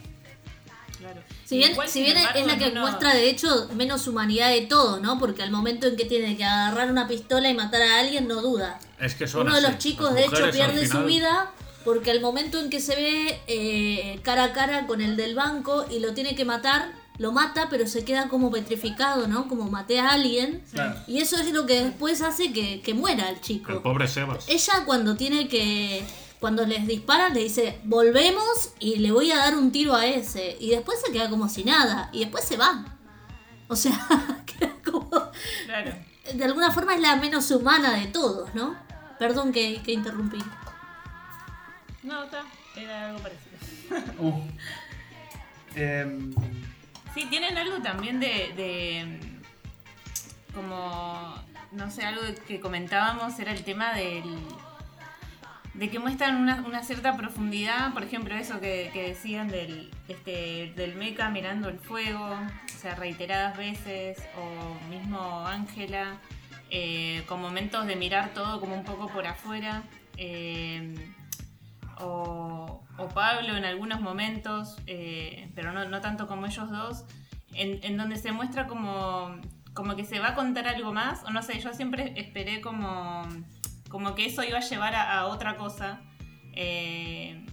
E: Claro.
C: Si bien,
E: Igual,
C: si bien
E: embargo,
C: es la que
E: no-
C: muestra de hecho menos humanidad de todo, ¿no? Porque al momento en que tiene que agarrar una pistola y matar a alguien, no duda.
D: Es que son
C: Uno de los chicos,
D: Las
C: de hecho, pierde su vida porque al momento en que se ve eh, cara a cara con el del banco y lo tiene que matar, lo mata, pero se queda como petrificado, ¿no? Como maté a alguien.
B: Claro.
C: Y eso es lo que después hace que, que muera el chico.
D: El pobre Sebas.
C: Ella cuando tiene que... Cuando les disparan le dice, volvemos y le voy a dar un tiro a ese. Y después se queda como si nada. Y después se va. O sea, queda como...
E: Claro.
C: De alguna forma es la menos humana de todos, ¿no? Perdón que, que interrumpí.
E: No, está. Era algo parecido.
B: Uh. Em,
E: Sí, tienen algo también de, como no sé, algo que comentábamos era el tema del de que muestran una, una cierta profundidad, por ejemplo, eso que, decían del este del mecha mirando el fuego, o sea, reiteradas veces, o mismo Ángela, eh, con momentos de mirar todo como un poco por afuera. eh, o, Pablo en algunos momentos, eh, pero no, tanto como ellos dos, en, donde se muestra como, como que se va a contar algo más, o no sé, yo siempre esperé como, como que eso iba a llevar a, a otra cosa. eh,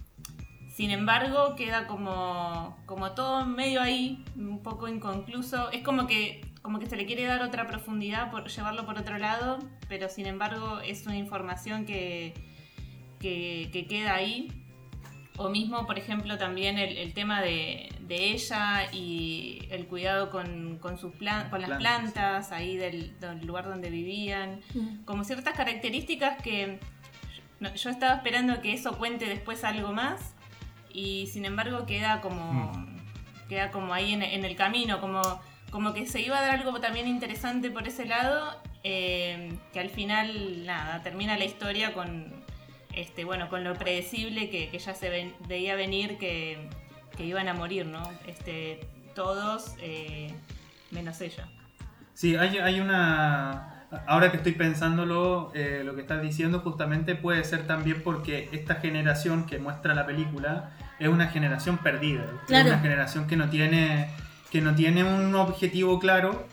E: sin embargo, queda como, como todo medio ahí, un poco inconcluso. Es como que, como que se le quiere dar otra profundidad, por llevarlo por otro lado, pero sin embargo es una información que, que, que queda ahí. O mismo, por ejemplo, también el, el tema de, de ella y el cuidado con, con sus plan- con las
B: Plantas.
E: plantas ahí del, del lugar donde vivían.
C: Mm.
E: Como ciertas características que no, yo estaba esperando que eso cuente después algo más y sin embargo queda como queda como ahí en, en el camino, como, como que se iba a dar algo también interesante por ese lado, eh, que al final nada, termina la historia con este, bueno, con lo predecible que, que ya se ven- veía venir que, que iban a morir, ¿no? Este, todos eh, menos ella.
B: Sí, hay, hay una... Ahora que estoy pensándolo, eh, lo que estás diciendo justamente puede ser también porque esta generación que muestra la película es una generación perdida. Es una generación que no tiene, que no tiene un objetivo claro.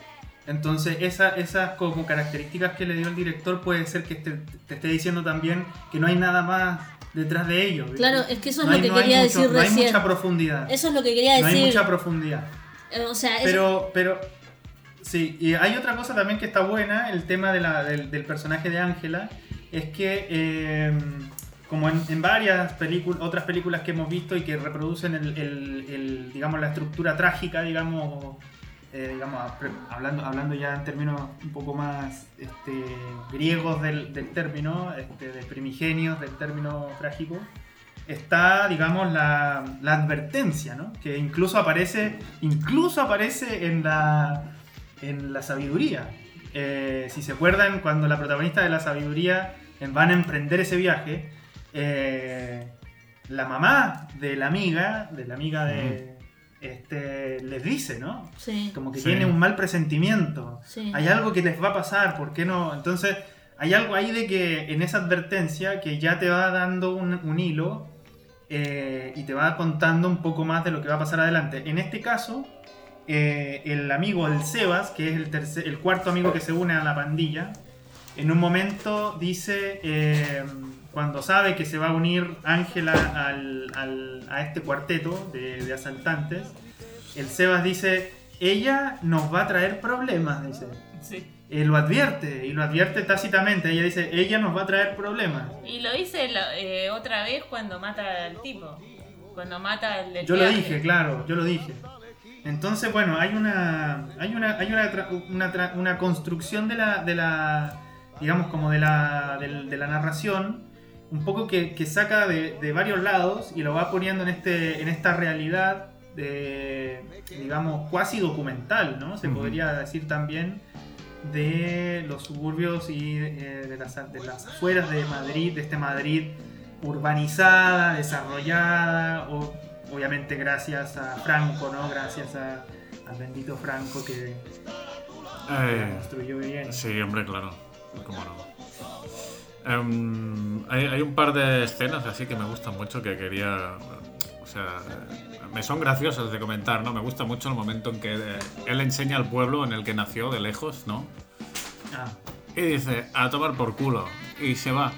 B: Entonces esa, esas como características que le dio el director puede ser que te, te esté diciendo también que no hay nada más detrás de ello. ¿viste?
C: Claro, es que eso es
B: No
C: lo
B: hay-
C: que
B: no hay
C: quería
B: mucho-
C: decir
B: no hay
C: recién.
B: mucha profundidad.
C: Eso es lo que quería
B: no hay
C: decir.
B: mucha profundidad.
C: Eh, o sea, es-
B: Pero, pero, sí, y hay otra cosa también que está buena, el tema de la- del, del personaje de Ángela, es que, eh, como en, en varias películas, otras películas que hemos visto y que reproducen el, el- el, digamos, la estructura trágica, digamos, eh, digamos hablando, hablando ya en términos un poco más este, griegos del, término, este, de primigenios del término trágico, está, digamos, la, la advertencia, ¿no? Que incluso aparece, incluso aparece en la, en la sabiduría. Eh, si se acuerdan, cuando la protagonista de la sabiduría van a emprender ese viaje, eh, la mamá de la amiga, de la amiga de... Este, les dice, ¿no?
C: sí,
B: Como que
D: Sí.
B: tiene un mal presentimiento.
C: sí.
B: Hay algo que les va a pasar, ¿por qué no? Entonces, hay algo ahí de que en esa advertencia que ya te va dando un, un hilo eh, y te va contando un poco más de lo que va a pasar adelante. En este caso, eh, el amigo, el Sebas, que es el, tercer- el cuarto amigo que se une a la pandilla, en un momento dice, eh, cuando sabe que se va a unir Ángela al- al- a este cuarteto de, de asaltantes, el Sebas dice, ella nos va a traer problemas, dice.
E: Sí.
B: Eh, lo advierte, y lo advierte tácitamente. Ella dice, ella nos va a traer problemas.
E: Y lo hice la- eh, otra vez cuando mata al tipo. Cuando mata al del
B: Yo lo dije, claro, yo lo dije. Entonces, bueno, hay una hay una hay una, tra- una, tra- una construcción de la, de la digamos, como de la, del- de la narración, un poco que, que saca de, de varios lados y lo va poniendo en, este, en esta realidad, de, digamos, cuasi documental, ¿no? Se podría decir también de los suburbios y eh, de, las, de las afueras de Madrid, de este Madrid urbanizada, desarrollada, o- obviamente gracias a Franco, ¿no? Gracias a- al bendito Franco que
D: Eh,
B: construyó bien.
D: Sí, hombre, claro. ¿Cómo no? Em, hay, hay un par de escenas así que me gustan mucho que quería. O sea, me son graciosas de comentar, ¿no? Me gusta mucho el momento en que eh, él enseña al pueblo en el que nació de lejos, ¿no?
B: Ah,
D: Y dice, a tomar por culo. Y se va.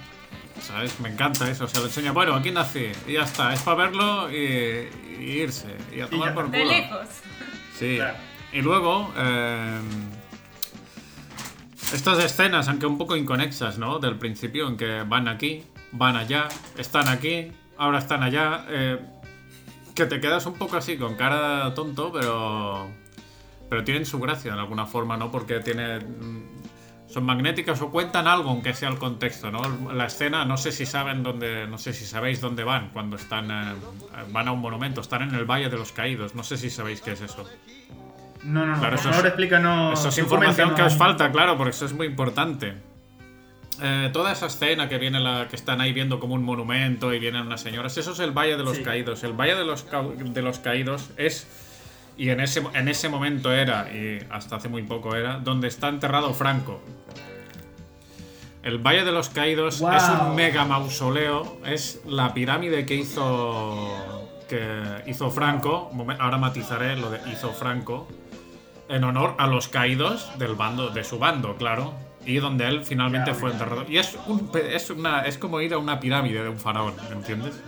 D: ¿Sabes? Me encanta eso. Se lo enseña, bueno, aquí nací. Y ya está. Es para verlo y, y irse. Y a tomar por
B: está.
E: De
D: culo.
E: lejos.
D: Sí.
B: Claro.
D: Y luego, eh, estas escenas, aunque un poco inconexas, ¿no? Del principio, en que van aquí, van allá, están aquí, ahora están allá, eh, que te quedas un poco así con cara tonto, pero pero tienen su gracia de alguna forma, ¿no? Porque tiene mm, son magnéticas o cuentan algo, aunque sea el contexto, ¿no? La escena, no sé si saben dónde, no sé si sabéis dónde van cuando están eh, van a un monumento, están en el Valle de los Caídos, no sé si sabéis qué es eso.
B: No, no, no.
D: Claro,
B: por
D: eso
B: favor,
D: es-
B: explícanos.
D: Eso es
B: que
D: información que os falta, claro, porque eso es muy importante. Eh, toda esa escena que viene la que están ahí viendo como un monumento y vienen unas señoras, eso es el Valle de los
B: Sí.
D: Caídos. El Valle de los, de los Caídos es y en ese en ese momento era y hasta hace muy poco era donde está enterrado Franco. El Valle de los Caídos
B: Wow.
D: es un mega mausoleo, es la pirámide que hizo que hizo Franco, ahora matizaré lo de hizo Franco en honor a los caídos del bando de su bando, claro, y donde él finalmente fue enterrado. Y es un es una es como ir a una pirámide de un faraón, ¿me entiendes?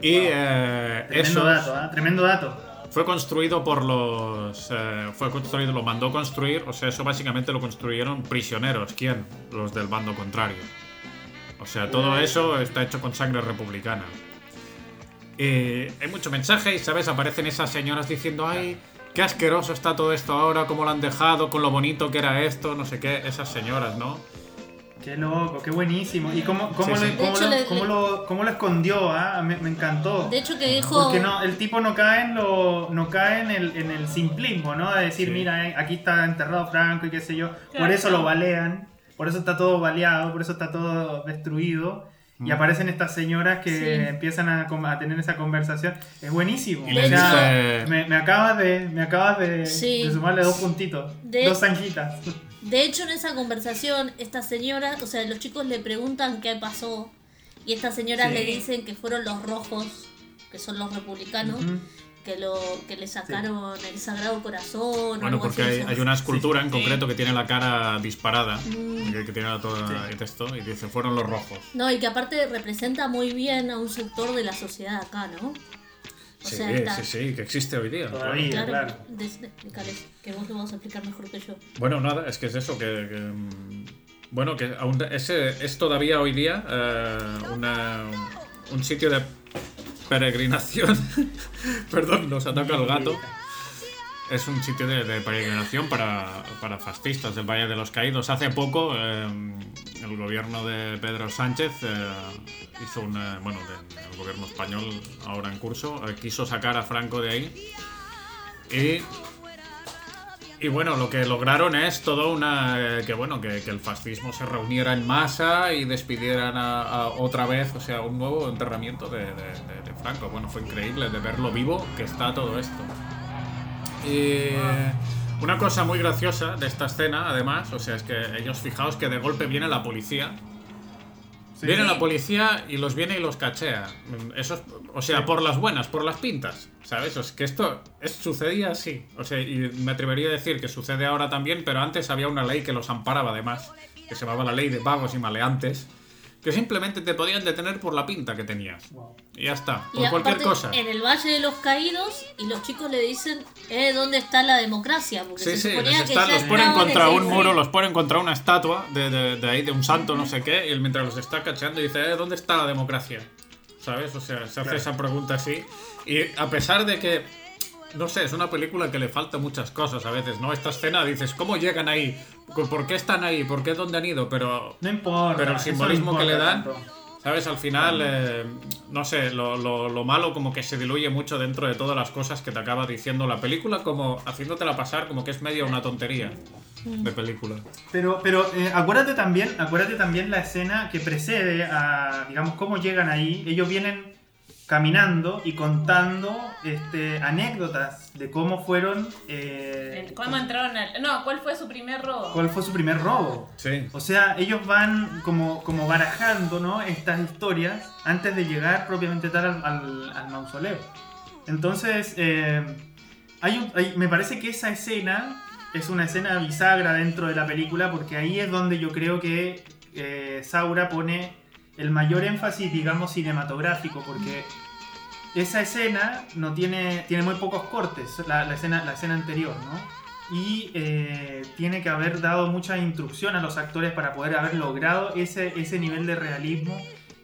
D: Y eh,
B: Tremendo
D: eso
B: dato, ¿ah? Tremendo dato.
D: fue construido por los. eh, fue construido, lo mandó construir. O sea, eso básicamente lo construyeron prisioneros. ¿Quién? Los del bando contrario. O sea, todo eso está hecho con sangre republicana. Y hay mucho mensaje y, ¿sabes? Aparecen esas señoras diciendo, ay, qué asqueroso está todo esto ahora, cómo lo han dejado, con lo bonito que era esto, no sé qué. Esas señoras, ¿no?
B: Qué loco, qué buenísimo. ¿Y cómo, cómo,
D: Sí,
B: lo, cómo lo-
C: le-
B: cómo lo- cómo lo escondió? ah? Me, me encantó.
C: De hecho que dijo...
B: Porque no, el tipo no cae en lo, no cae en el, en el simplismo, ¿no? De decir,
D: Sí.
B: mira, eh, aquí está enterrado Franco y qué sé yo. por
E: Claro.
B: eso lo balean, por eso está todo baleado, por eso está todo destruido. Y
D: Mm.
B: aparecen estas señoras que
C: Sí.
B: empiezan a, com- a tener esa conversación. Es buenísimo.
D: Y
B: O
D: les
B: sea,
D: dice-
B: me, me acabas de, me acabas de,
C: Sí.
B: de sumarle dos puntitos,
C: De-
B: dos zanjitas.
C: De hecho, en esa conversación, esta señora, o sea, los chicos le preguntan qué pasó y estas señoras
B: Sí.
C: le dicen que fueron los rojos, que son los republicanos. Que lo que le sacaron el Sagrado Corazón. o
D: Bueno,
C: algo
D: porque
C: así,
D: hay, una escultura en
E: Sí.
D: concreto que tiene la cara disparada,
C: Mm.
D: que, que tiene todo el texto, y dice, fueron los rojos.
C: No, y que aparte representa muy bien a un sector de la sociedad acá, ¿no? O
D: Sí,
C: sea, está-
D: sí, sí, que existe hoy día.
B: Todavía.
C: Claro,
B: claro.
C: explícales, que vos lo vas a explicar mejor que yo.
D: Bueno, nada, es que es eso, que... que, mm, bueno, que aún ese, es todavía hoy día eh, una- un sitio de peregrinación. Perdón, nos ataca el gato. Es un sitio de, peregrinación para, para fascistas del Valle de los Caídos. Hace poco eh, el gobierno de Pedro Sánchez eh, hizo una... Bueno, de- el gobierno español ahora en curso eh, quiso sacar a Franco de ahí. Y y bueno, lo que lograron es todo una. eh, que bueno, que, el fascismo se reuniera en masa y despidieran a, otra vez, o sea, un nuevo enterramiento de, de- Franco. Bueno, fue increíble de ver lo vivo que está todo esto. Y una cosa muy graciosa de esta escena, además, o sea, es que ellos fijaos que de golpe viene la policía.
B: Sí.
D: Viene la policía y los viene y los cachea. Eso es- o sea, por las buenas, por las pintas. ¿Sabes? Es que esto es- sucedía así. O sea, y me atrevería a decir que sucede ahora también, pero antes había una ley que los amparaba además, que se llamaba la ley de vagos y maleantes, que simplemente te podían detener por la pinta que tenías.
B: Wow.
D: Y ya está,
C: Y
D: por cualquier
C: aparte,
D: cosa.
C: En el Valle de los Caídos, y los chicos le dicen, eh, ¿dónde está la democracia? Porque
D: Sí,
C: se
D: sí,
C: suponía
D: les
C: que
D: están-
C: ya
D: los ponen contra un muro, los ponen contra una estatua de, de- de ahí, de un santo, no sé qué, y él mientras los está cachando dice, eh, ¿dónde está la democracia? ¿Sabes? O sea, se hace
B: Claro.
D: esa pregunta así. Y a pesar de que no sé, es una película que le falta muchas cosas a veces, ¿no? Esta escena dices, ¿cómo llegan ahí? ¿Por qué están ahí? ¿Por qué dónde han ido? Pero,
B: No importa.
D: pero el
B: no
D: simbolismo que le dan,
B: tanto.
D: ¿sabes? Al final, eh, no sé, lo, lo- lo malo como que se diluye mucho dentro de todas las cosas que te acaba diciendo la película, como haciéndotela pasar como que es medio una tontería de película.
B: Pero, pero eh, acuérdate también, acuérdate también la escena que precede a, digamos, cómo llegan ahí. Ellos vienen caminando y contando este, anécdotas de cómo fueron, eh,
E: ¿Cómo entraron al.? No, ¿cuál fue su primer robo?
B: cuál fue su primer robo.
D: Sí.
B: O sea, ellos van como, como barajando ¿no? estas historias antes de llegar propiamente tal al, al- al mausoleo. Entonces, eh, hay un- hay- me parece que esa escena es una escena bisagra dentro de la película porque ahí es donde yo creo que eh, Saura pone el mayor énfasis, digamos, cinematográfico, porque esa escena no tiene, tiene muy pocos cortes, la, la escena, la escena anterior, ¿no? Y eh, tiene que haber dado mucha instrucción a los actores para poder haber logrado ese, ese nivel de realismo.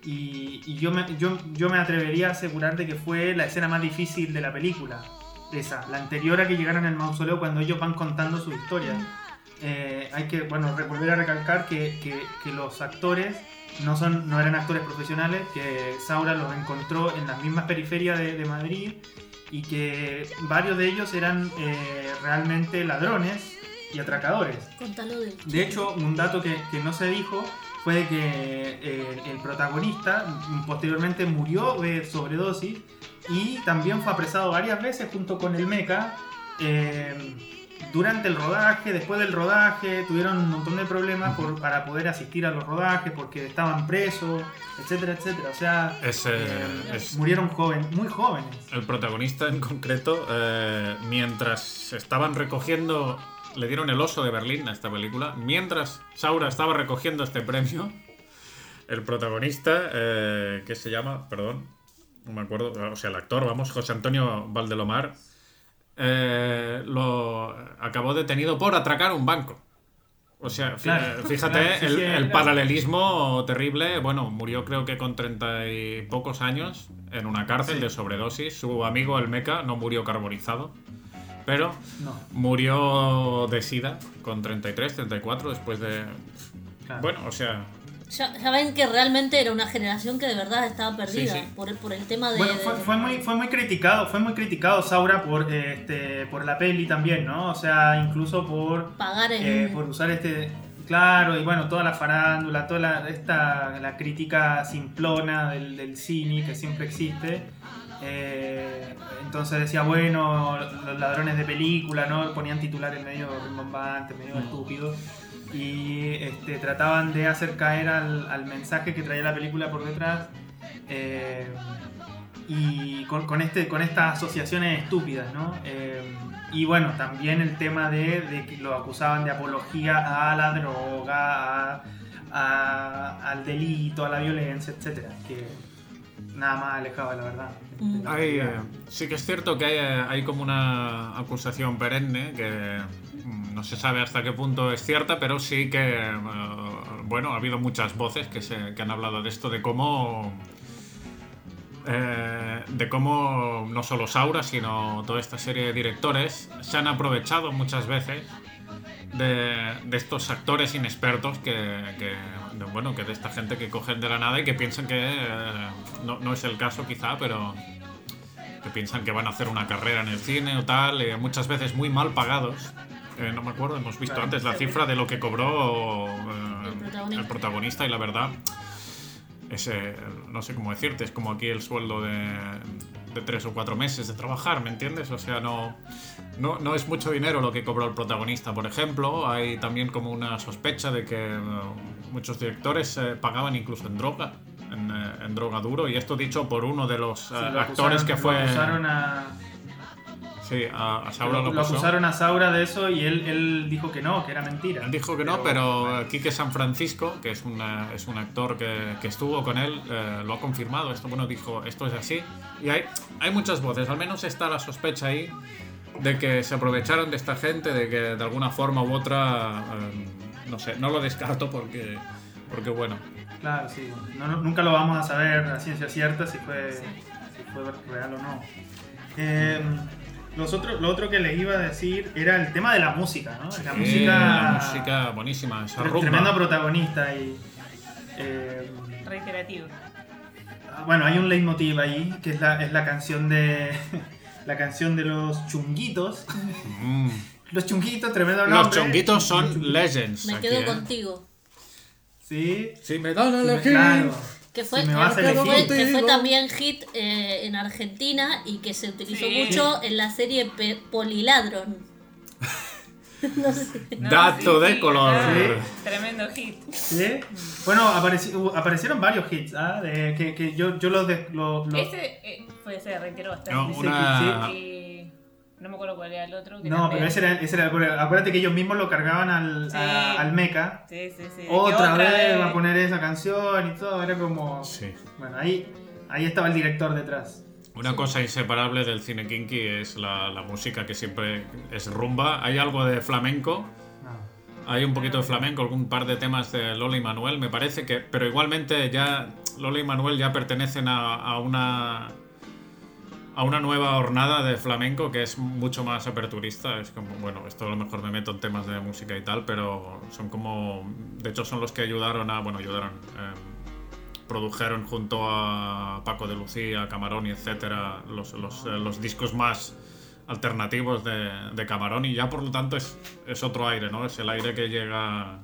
B: Y, y yo, me, yo, yo me atrevería a asegurar de que fue la escena más difícil de la película. Esa, la anterior a que llegaran al mausoleo cuando ellos van contando su historia. Eh, hay que bueno, volver a recalcar que, que- que los actores no, son, no eran actores profesionales, que Saura los encontró en las mismas periferias de, de Madrid y que varios de ellos eran eh, realmente ladrones y atracadores.
C: Contalo de.
B: De hecho, un dato que, que no se dijo fue que eh, el protagonista posteriormente murió de sobredosis y también fue apresado varias veces junto con el meca. eh, durante el rodaje, después del rodaje, tuvieron un montón de problemas por- para poder asistir a los rodajes porque estaban presos, etcétera, etcétera. O sea,
D: Es, eh, es-
B: murieron joven, muy jóvenes.
D: El protagonista en concreto, eh, mientras estaban recogiendo, le dieron el oso de Berlín a esta película, mientras Saura estaba recogiendo este premio, el protagonista, eh, que se llama, perdón, no me acuerdo, o sea, el actor, vamos, José Antonio Valdelomar, eh, lo acabó detenido por atracar un banco. O sea,
B: Claro,
D: fíjate
B: claro, sí,
D: el,
B: sí,
D: el
B: claro.
D: paralelismo terrible. Bueno, murió creo que con treinta y pocos años en una cárcel
B: Sí.
D: de sobredosis. Su amigo el Meca no murió carbonizado, pero
B: No,
D: murió de sida con 33, 34 después de... Bueno, o sea,
C: Ya, ya ven que realmente era una generación que de verdad estaba perdida
D: Sí, sí.
C: Por, el, por el tema de.
B: Bueno, fue, fue muy, fue muy criticado, fue muy criticado Saura por, este, por la peli también, ¿no? O sea, incluso por,
C: pagar en.
B: eh, por usar este... Claro, y bueno, toda la farándula, toda la, esta, la crítica simplona del, del cine que siempre existe. Eh, entonces decía, bueno, los ladrones de película, ¿no? Ponían titulares medio rimbombantes, medio estúpidos. Y este, trataban de hacer caer al, al mensaje que traía la película por detrás. Eh, y con, con este, con estas asociaciones estúpidas, ¿no? Eh, y bueno, también el tema de, de que lo acusaban de apología a la droga, a- a- al delito, a la violencia, etcétera, que nada más alejado de la verdad.
C: Mm.
D: Hay, eh, sí que es cierto que hay, hay como una acusación perenne que no se sabe hasta qué punto es cierta, pero sí que, eh, bueno, ha habido muchas voces que, se, que han hablado de esto, de cómo, eh, de cómo no solo Saura, sino toda esta serie de directores se han aprovechado muchas veces de, de estos actores inexpertos que, que, de, bueno, que de esta gente que cogen de la nada y que piensan que eh, no, no es el caso quizá, pero que piensan que van a hacer una carrera en el cine o tal, eh, muchas veces muy mal pagados. Eh, no me acuerdo, hemos visto
B: Claro.
D: antes la cifra de lo que cobró eh,
C: El protagonista.
D: el protagonista y la verdad es, eh, no sé cómo decirte, es como aquí el sueldo de, de tres o cuatro meses de trabajar, ¿me entiendes? O sea, no, no, no es mucho dinero lo que cobró el protagonista, por ejemplo. Hay también como una sospecha de que eh, muchos directores eh, pagaban incluso en droga, en, eh, en droga duro, y esto dicho por uno de los
B: Sí, lo
D: actores
B: acusaron-
D: que
B: lo
D: fue...
B: acusaron a,
D: Sí, a, a Saura
B: lo,
D: lo,
B: lo acusaron a Saura de eso y él, él dijo que no, que era mentira.
D: Él dijo que no, pero Quique San Francisco, que es, una- es un actor que, que estuvo con él, eh, lo ha confirmado. Esto, bueno, dijo, esto es así. Y hay, hay muchas voces, al menos está la sospecha ahí de que se aprovecharon de esta gente, de que de alguna forma u otra, eh, no sé, no lo descarto porque, porque bueno,
B: Claro, sí. No- no- nunca lo vamos a saber a ciencia cierta si fue, si fue real o no. Eh, los otros- lo otro que les iba a decir era el tema de la música, ¿no? La
D: Sí,
B: música.
D: la música buenísima, esa rumba.
B: Tremendo protagonista y. eh,
E: Reiterativo.
B: bueno, hay un leitmotiv ahí, que es la, es la canción de. la canción de los chunguitos.
D: Mm.
B: Los chunguitos, tremendo nombre.
D: Los chonguitos son legends.
C: Me
D: aquí,
C: quedo
D: ¿eh?
C: contigo.
B: Sí.
D: Si me dan a
B: sí,
D: elegir.
B: claro.
C: Que fue,
B: Si
C: que que también hit eh, en Argentina y que se utilizó
E: Sí.
C: mucho en la serie Poliladron. no sé
E: No,
D: Dato
E: sí,
D: de
E: sí,
D: color.
E: Tremendo hit.
B: ¿Sí? Bueno, apareci- uh, aparecieron varios hits, ¿ah? De- que, que yo, yo los, de-
E: Ese eh, fue, se reiteró bastante.
D: No, una.
E: Eh, no me acuerdo cuál era el otro. que
B: No,
E: también-
B: pero ese era, ese era. porque Acuérdate que ellos mismos lo cargaban al,
E: Sí.
B: a- al mecha.
E: Sí, sí, sí.
B: Otra, vez va a poner esa canción y todo. Era como.
D: Sí.
B: Bueno, ahí, ahí estaba el director detrás.
D: Una cosa inseparable del cine kinky es la, la música que siempre es rumba. Hay algo de flamenco.
B: No.
D: Hay un poquito de flamenco, algún par de temas de Lola y Manuel, me parece que. Pero igualmente ya. Lola y Manuel ya pertenecen a, a una. A una nueva hornada de flamenco que es mucho más aperturista. Es como, bueno, esto a lo mejor me meto en temas de música y tal, pero son como. De hecho, son los que ayudaron a. Bueno, ayudaron. eh, produjeron junto a Paco de Lucía, Camarón y etcétera los, los, eh, los discos más alternativos de, de Camarón y ya por lo tanto es, es otro aire, ¿no? Es el aire que llega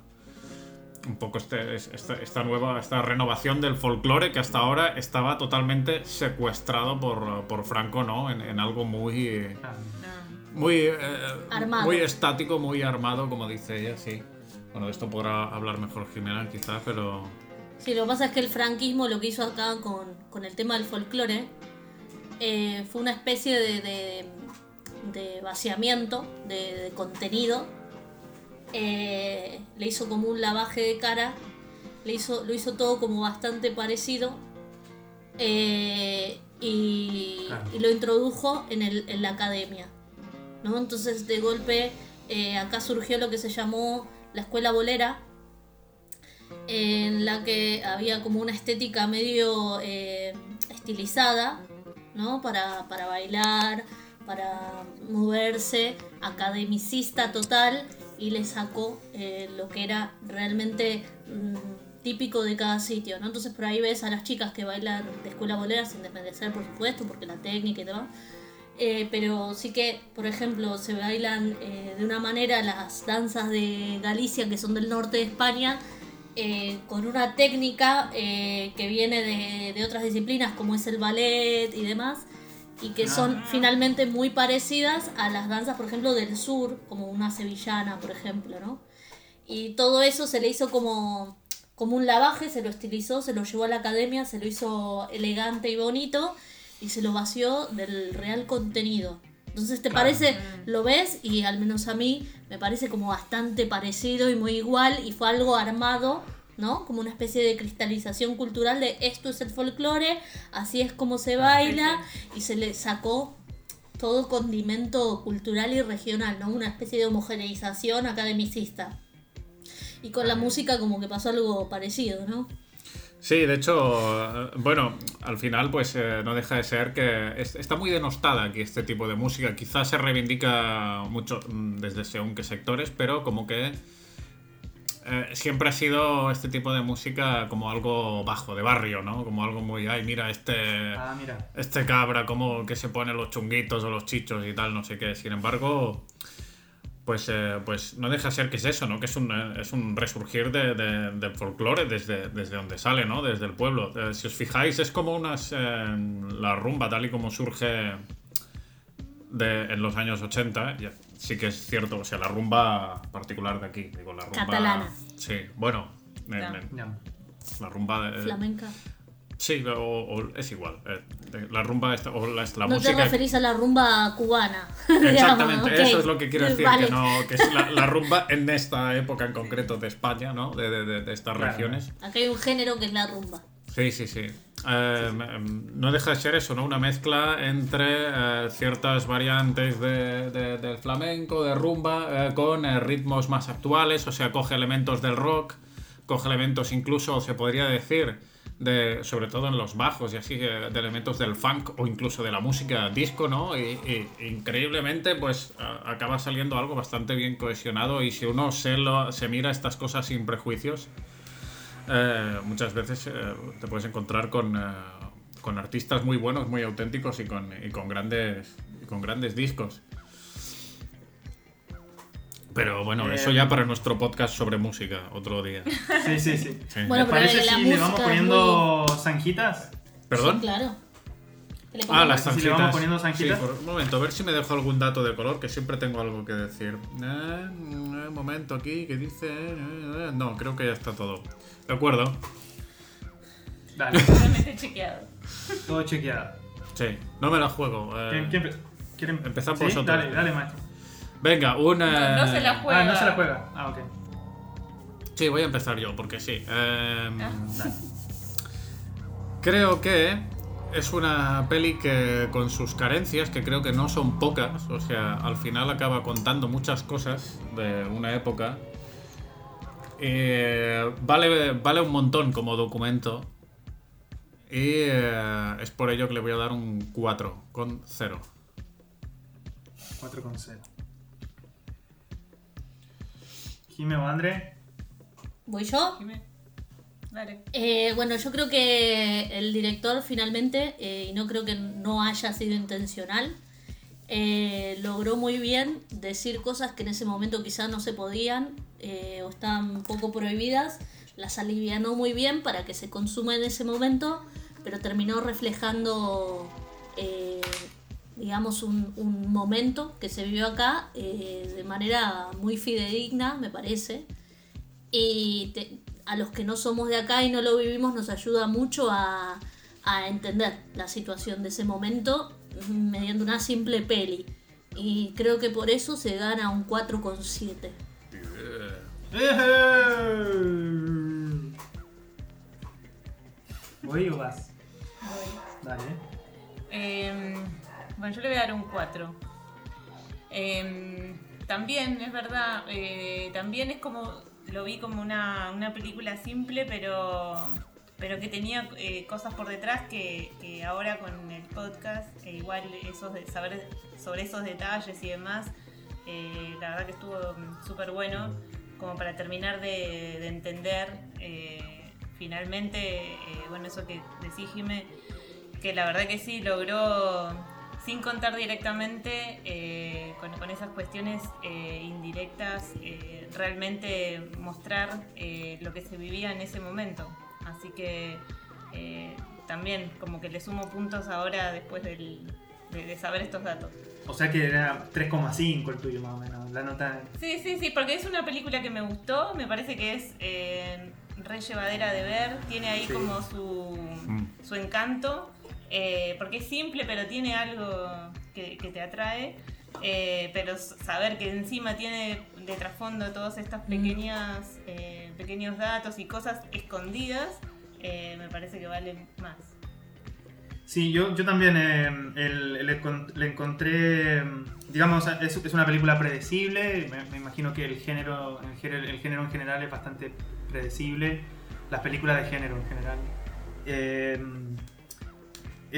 D: un poco este, es- esta, nueva, esta renovación del folclore que hasta ahora estaba totalmente secuestrado por, por Franco, ¿no? En, en algo muy,
B: Ah.
E: No.
D: muy, eh, muy estático, muy armado, como dice ella, sí. Bueno, de esto podrá hablar mejor Jimena quizás, pero...
C: Sí, lo que pasa es que el franquismo lo que hizo acá con, con el tema del folclore eh, fue una especie de, de- de vaciamiento de, de contenido. Eh, le hizo como un lavaje de cara, le hizo, lo hizo todo como bastante parecido eh, y,
B: Claro.
C: y lo introdujo en, el- en la academia. ¿no? Entonces de golpe eh, acá surgió lo que se llamó la escuela bolera, en la que había como una estética medio estilizada, ¿no? Para, para bailar, para moverse, academicista total, y le sacó eh, lo que era realmente mm, típico de cada sitio, ¿no? Entonces por ahí ves a las chicas que bailan de escuela bolera sin desmerecer, por supuesto, porque la técnica y demás. Eh, pero sí que, por ejemplo, se bailan eh, de una manera las danzas de Galicia, que son del norte de España, eh, con una técnica eh, que viene de, de otras disciplinas, como es el ballet y demás, y que son finalmente muy parecidas a las danzas, por ejemplo, del sur, como una sevillana, por ejemplo, ¿no? Y todo eso se le hizo como, como un lavaje, se lo estilizó, se lo llevó a la academia, se lo hizo elegante y bonito y se lo vació del real contenido. Entonces, ¿te parece? Lo ves y al menos a mí me parece como bastante parecido y muy igual y fue algo armado, ¿no? Como una especie de cristalización cultural de esto es el folclore, así es como se baila y se le sacó todo condimento cultural y regional, ¿no? Una especie de homogeneización academicista. Y con la música como que pasó algo parecido, ¿no?
D: Sí, de hecho, eh, bueno, al final pues eh, no deja de ser que es- está muy denostada aquí este tipo de música. Quizás se reivindica mucho mm, desde según qué sectores, pero como que eh, siempre ha sido este tipo de música como algo bajo, de barrio, ¿no? Como algo muy, ay, mira, este...
B: Ah, mira.
D: Este cabra, como que se pone los chunguitos o los chichos y tal, no sé qué. Sin embargo, pues, eh, pues no deja de ser que es eso, ¿no? Que es un, eh, es un resurgir de, de- del folclore desde, desde donde sale, ¿no? Desde el pueblo. Eh, si os fijáis, es como unas... la rumba, tal y como surge de, en los años 80, ya, sí que es cierto, o sea, la rumba particular de aquí, digo, la rumba...
C: Catalana.
D: Sí, bueno, en- la rumba... de-
C: Flamenca.
D: Sí, o, o es igual. eh, de- la rumba esta- o la, la
C: no
D: música.
C: te referís a la rumba cubana.
D: Exactamente,
C: digamos, ok.
D: eso es lo que quiero decir,
C: Vale.
D: que, no, que es la, la rumba en esta época en concreto de España, ¿no? De, de- de- de estas
B: Claro.
D: regiones.
C: Acá hay un género que es la rumba.
D: Sí, sí, sí. Eh, em, no deja de ser eso, ¿no? Una mezcla entre eh, ciertas variantes de, de- del flamenco, de rumba, eh, con ritmos más actuales, o sea, coge elementos del rock, coge elementos incluso, se podría decir, de, sobre todo en los bajos y así, de elementos del funk o incluso de la música disco, ¿no? Y, y increíblemente, pues a- acaba saliendo algo bastante bien cohesionado y si uno se, lo, se mira estas cosas sin prejuicios, eh, muchas veces eh, te puedes encontrar con, eh, con artistas muy buenos, muy auténticos y con, y con grandes, y con grandes discos. Pero bueno,
B: Eh,
D: eso ya para nuestro podcast sobre música, otro día.
B: Sí, sí, sí.
D: Sí.
C: Bueno,
B: ¿Les
C: pero
B: parece si le vamos poniendo zanjitas?
D: ¿Perdón?
C: Sí, claro. ¿Qué le
D: Ah, las
B: Si le
D: zanjitas.
B: vamos poniendo
D: Sí, por un momento, a ver si me dejo algún dato de color, que siempre tengo algo que decir. Eh, un momento aquí, que dice... eh, eh, No, creo que ya está todo. De acuerdo.
B: Dale,
E: chequeado.
B: todo chequeado.
D: Sí, no me la juego. eh.
B: ¿Quién, quién pre- quieren
D: Empezamos
B: ¿Sí?
D: vosotros.
B: Dale, dale, maestro.
D: Venga, una...
E: No, no se la juega.
B: Ah, no se la juega. Ah, ok.
D: Sí, voy a empezar yo, porque sí. Eh,
E: Ah.
D: Creo que es una peli que con sus carencias, que creo que no son pocas, o sea, al final acaba contando muchas cosas de una época. Eh, vale, vale un montón como documento. Y eh, es por ello que le voy a dar un 4 con 0.
B: 4 con 0. Jime o André.
C: ¿Voy yo?
E: Dime. Dale.
C: Eh, bueno, yo creo que el director finalmente, eh, y no creo que no haya sido intencional, eh, logró muy bien decir cosas que en ese momento quizás no se podían eh, o estaban poco prohibidas, las alivianó muy bien para que se consuma en ese momento, pero terminó reflejando, eh, digamos, un, un momento que se vivió acá de manera muy fidedigna, me parece y te- a los que no somos de acá y no lo vivimos nos ayuda mucho a, a entender la situación de ese momento mediante una simple peli. Y creo que por eso se gana un 4,7.
B: ¿Voy o vas? Dale.
E: Eh, bueno, yo le voy a dar un 4. Eh, también, es verdad, eh, también es como, lo vi como una, una película simple, pero, pero que tenía eh, cosas por detrás que, ahora con el podcast, eh, igual esos de saber sobre esos detalles y demás, eh, la verdad que estuvo súper bueno, como para terminar de, de entender finalmente, bueno, eso que decís, que la verdad que sí logró, sin contar directamente con, con esas cuestiones indirectas, realmente mostrar eh, lo que se vivía en ese momento. Así que eh, también como que le sumo puntos ahora después del- de, de saber estos datos.
B: O sea que era 3,5 el tuyo más o menos. La nota.
E: Sí, sí, sí, porque es una película que me gustó, me parece que es eh, re llevadera de ver, tiene ahí
B: Sí.
E: como su,
D: Mm.
E: su encanto, eh, porque es simple pero tiene algo que, que te atrae, eh, pero saber que encima tiene de trasfondo todos estos pequeñas, eh, pequeños datos y cosas escondidas, eh, me parece que vale más.
B: Sí, yo, yo también eh, el- le, encon- le encontré, mm, digamos, es, es una película predecible, me, me imagino que el género, el género, el género en general es bastante predecible, las películas de género en general.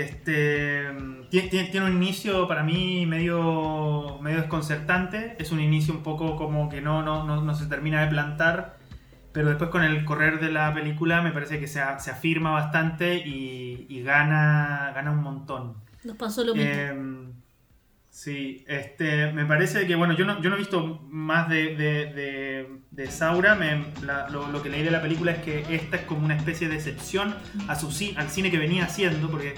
B: Este, tiene, un inicio para mí medio, medio desconcertante, es un inicio un poco como que no, no, no, no se termina de plantar, pero después con el correr de la película me parece que se, se afirma bastante y, y gana, gana un montón.
C: Nos pasó lo mismo.
B: Eh, sí, este, me parece que, bueno, yo no, yo no he visto más de, de, de- de Saura, me- la- lo, lo que leí de la película es que esta es como una especie de excepción a su, al cine que venía haciendo, porque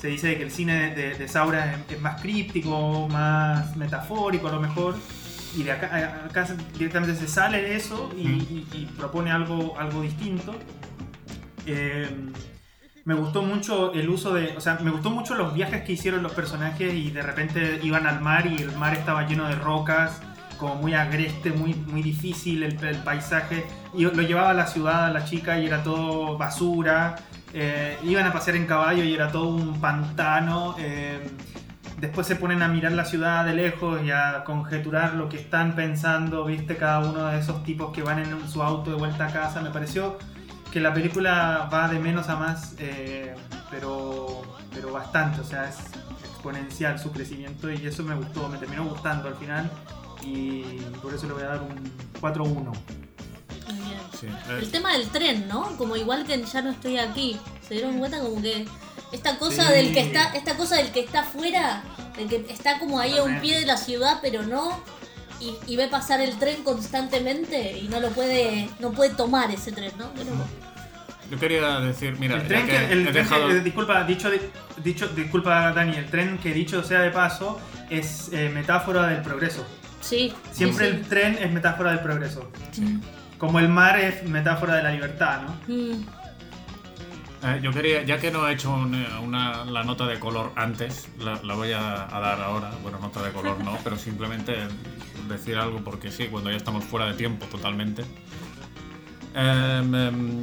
B: se dice que el cine de, de Saura es, es más críptico, más metafórico a lo mejor, y de acá, directamente se sale de eso y, y- y propone algo, algo distinto. Eh, me gustó mucho el uso de. O sea, me gustó mucho los viajes que hicieron los personajes y de repente iban al mar y el mar estaba lleno de rocas, como muy agreste, muy, muy difícil el, el paisaje. Y lo llevaba a la ciudad a la chica y era todo basura. Eh, iban a pasear en caballo y era todo un pantano. eh, después se ponen a mirar la ciudad de lejos y a conjeturar lo que están pensando, viste, cada uno de esos tipos que van en su auto de vuelta a casa. Me pareció que la película va de menos a más, eh, pero, pero bastante, o sea, es exponencial su crecimiento y eso me gustó, me terminó gustando al final y por eso le voy a dar un 4-1.
D: Sí, eh,
C: El tema del tren, ¿no? Como igual que ya no estoy aquí. ¿Se dieron cuenta? Como que esta cosa
B: Sí.
C: del que está, esta cosa del que está afuera, del que está como ahí a un pie de la ciudad, pero no. Y, y ve pasar el tren constantemente y no lo puede, no puede tomar ese tren, ¿no? Pero-
D: yo quería decir, mira,
B: el tren
D: que
B: que, el
D: he
B: tren
D: dejado...
B: que- disculpa, dicho, dicho, disculpa Dani, el tren que dicho sea de paso es eh, metáfora del progreso.
C: sí.
B: Siempre
C: sí,
B: el tren es metáfora del progreso.
C: sí.
B: Como el mar es metáfora de la libertad, ¿no?
C: Mm.
D: Eh, yo quería, ya que no he hecho un- una, la nota de color antes, la, la voy a, a dar ahora. Bueno, nota de color no, pero simplemente decir algo porque sí, cuando ya estamos fuera de tiempo totalmente. Em, em,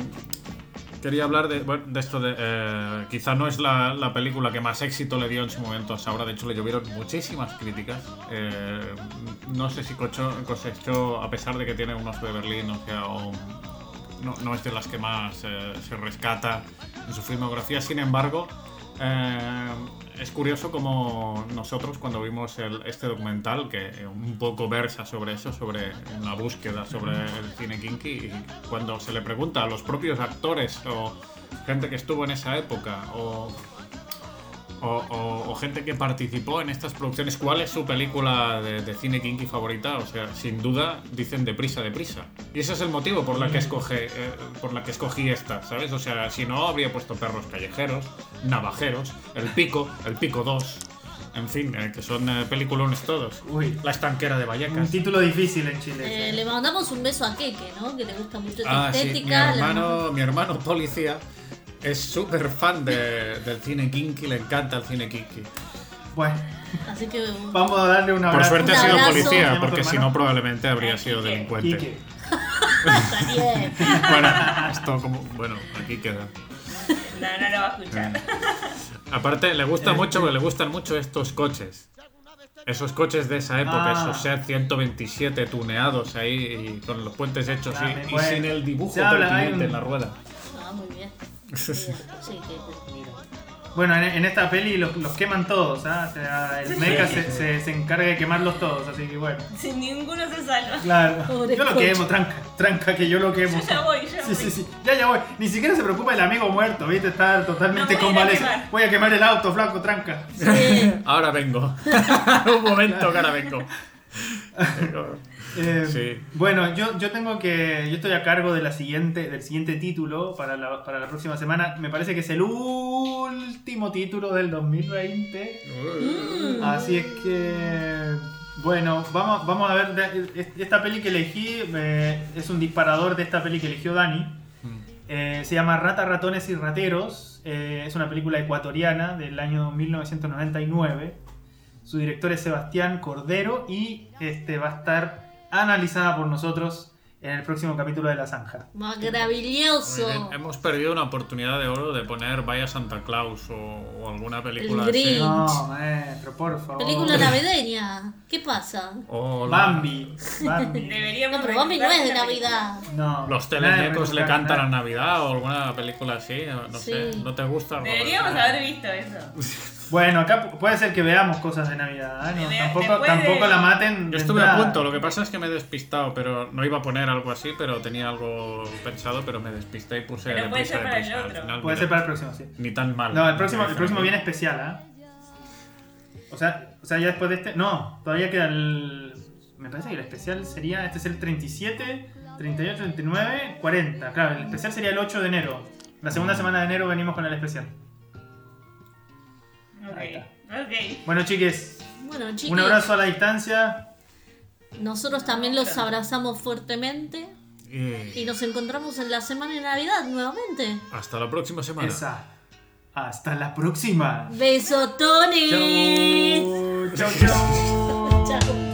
D: quería hablar de, bueno, de esto de... eh, quizá no es la, la película que más éxito le dio en su momento a Saura, de hecho le llovieron muchísimas críticas. Eh, no sé si cocho- cosechó, a pesar de que tiene un oso de Berlín, o sea, o- no, no es de las que más eh, se rescata en su filmografía. Sin embargo, eh, es curioso como nosotros cuando vimos este documental, que eh, un poco versa sobre eso, sobre una búsqueda sobre el cine kinky, y cuando se le pregunta a los propios actores o gente que estuvo en esa época o o, o- o gente que participó en estas producciones, ¿cuál es su película de, de cine kinky favorita? O sea, sin duda dicen deprisa, deprisa. Y ese es el motivo por la que escoge, eh, por la que escogí esta, ¿sabes? O sea, si no habría puesto perros callejeros, navajeros, el pico, el pico 2, en fin, eh, que son eh, peliculones todos.
B: Uy,
D: La estanquera de
B: un
D: Vallecas.
B: título difícil en Chile.
C: Eh, le mandamos un beso a Keke, ¿no? Que le gusta mucho esta
D: Ah, sí, mi
C: estética. le
D: hermano, mi hermano policía es súper fan de- del cine kinky, le encanta el cine kinky.
B: Bueno,
C: Así que.
B: vamos a darle una
D: Por suerte ha sido
C: abrazo.
D: policía,
B: ¿Se
D: porque si no probablemente habría sido delincuente.
B: Quique.
D: Bueno, esto como... Bueno, aquí queda.
E: No, no lo va a escuchar.
D: Aparte, le gusta
B: Eh,
D: mucho,
B: eh.
D: le gustan mucho estos coches. Esos coches de esa época,
B: Ah.
D: esos Seat 127 tuneados ahí y con los puentes hechos
B: Ah,
D: y-
B: me
D: y,
B: puede-
D: sin el dibujo
B: se habla, hay
D: pertinente
B: un-
D: en la rueda.
C: Sí.
B: Bueno, en, en esta peli los, los queman todos, ¿ah? O sea, el mecha se, se- se encarga de quemarlos todos, así que bueno.
E: Sin ninguno se salva.
B: Claro.
C: Pobre
B: yo lo
C: coche.
B: quemo, tranca, tranca que yo lo quemo.
E: Yo ya voy, ya
B: Sí,
E: voy.
B: sí, sí. Ya, ya voy. Ni siquiera se preocupa el amigo muerto, ¿viste? Está totalmente
E: No quemar.
B: Voy a quemar el auto, flaco, tranca.
C: Sí.
D: Ahora vengo. Un momento que ahora vengo.
B: Eh,
D: Sí.
B: Bueno, yo, yo tengo que. Yo estoy a cargo de la siguiente, del siguiente título para la, para la próxima semana. Me parece que es el último título del 2020.
C: Mm.
B: Así es que. Bueno, vamos, vamos a ver. Esta peli que elegí eh, es un disparador de esta peli que eligió Dani.
D: Mm.
B: Eh, se llama Rata, Ratones y Rateros. Eh, es una película ecuatoriana del año 1999. Su director es Sebastián Cordero y este, va a estar analizada por nosotros en el próximo capítulo de La Zanja.
C: Maravilloso.
D: Hemos perdido una oportunidad de oro de poner Vaya Santa Claus o, o alguna película
C: El
D: así.
C: Grinch.
B: No, maestro, por favor.
C: Película navideña. ¿Qué pasa?
B: Bambi. Bambi.
E: Deberíamos
C: No, pero Bambi no es de. Navidad.
B: No.
D: Los telenecos le cantan a. Navidad o alguna película así, no
C: Sí.
D: sé. ¿No te gusta? Robert?
E: Deberíamos haber visto eso.
B: Bueno, acá pu- puede ser que veamos cosas de Navidad. ¿eh? No, tampoco, tampoco la maten.
D: Yo estuve a
B: entrada.
D: punto, lo que pasa es que me he despistado, pero no iba a poner algo así, pero tenía algo pensado, pero me despisté y puse
E: Pero puede ser para el otro.
D: final,
B: Puede
D: mira,
B: ser para el próximo, sí.
D: Ni tan mal.
B: No, el próximo, el próximo viene especial, ¿ah? O sea, o sea, ya después de este. No, todavía queda el. Me parece que el especial sería. Este es el 37, 38, 39, 40. Claro, el especial sería el 8 de enero. La segunda
D: Mm.
B: semana de enero venimos con el especial. Bueno, chiques,
C: Bueno,
B: un abrazo a la distancia.
C: Nosotros también los abrazamos fuertemente.
D: Y
C: Y nos encontramos en la semana de Navidad nuevamente.
D: hasta la próxima semana.
B: Esa. Hasta la próxima.
C: Beso, Tony.
B: Chau, chau, chau.
C: Chao.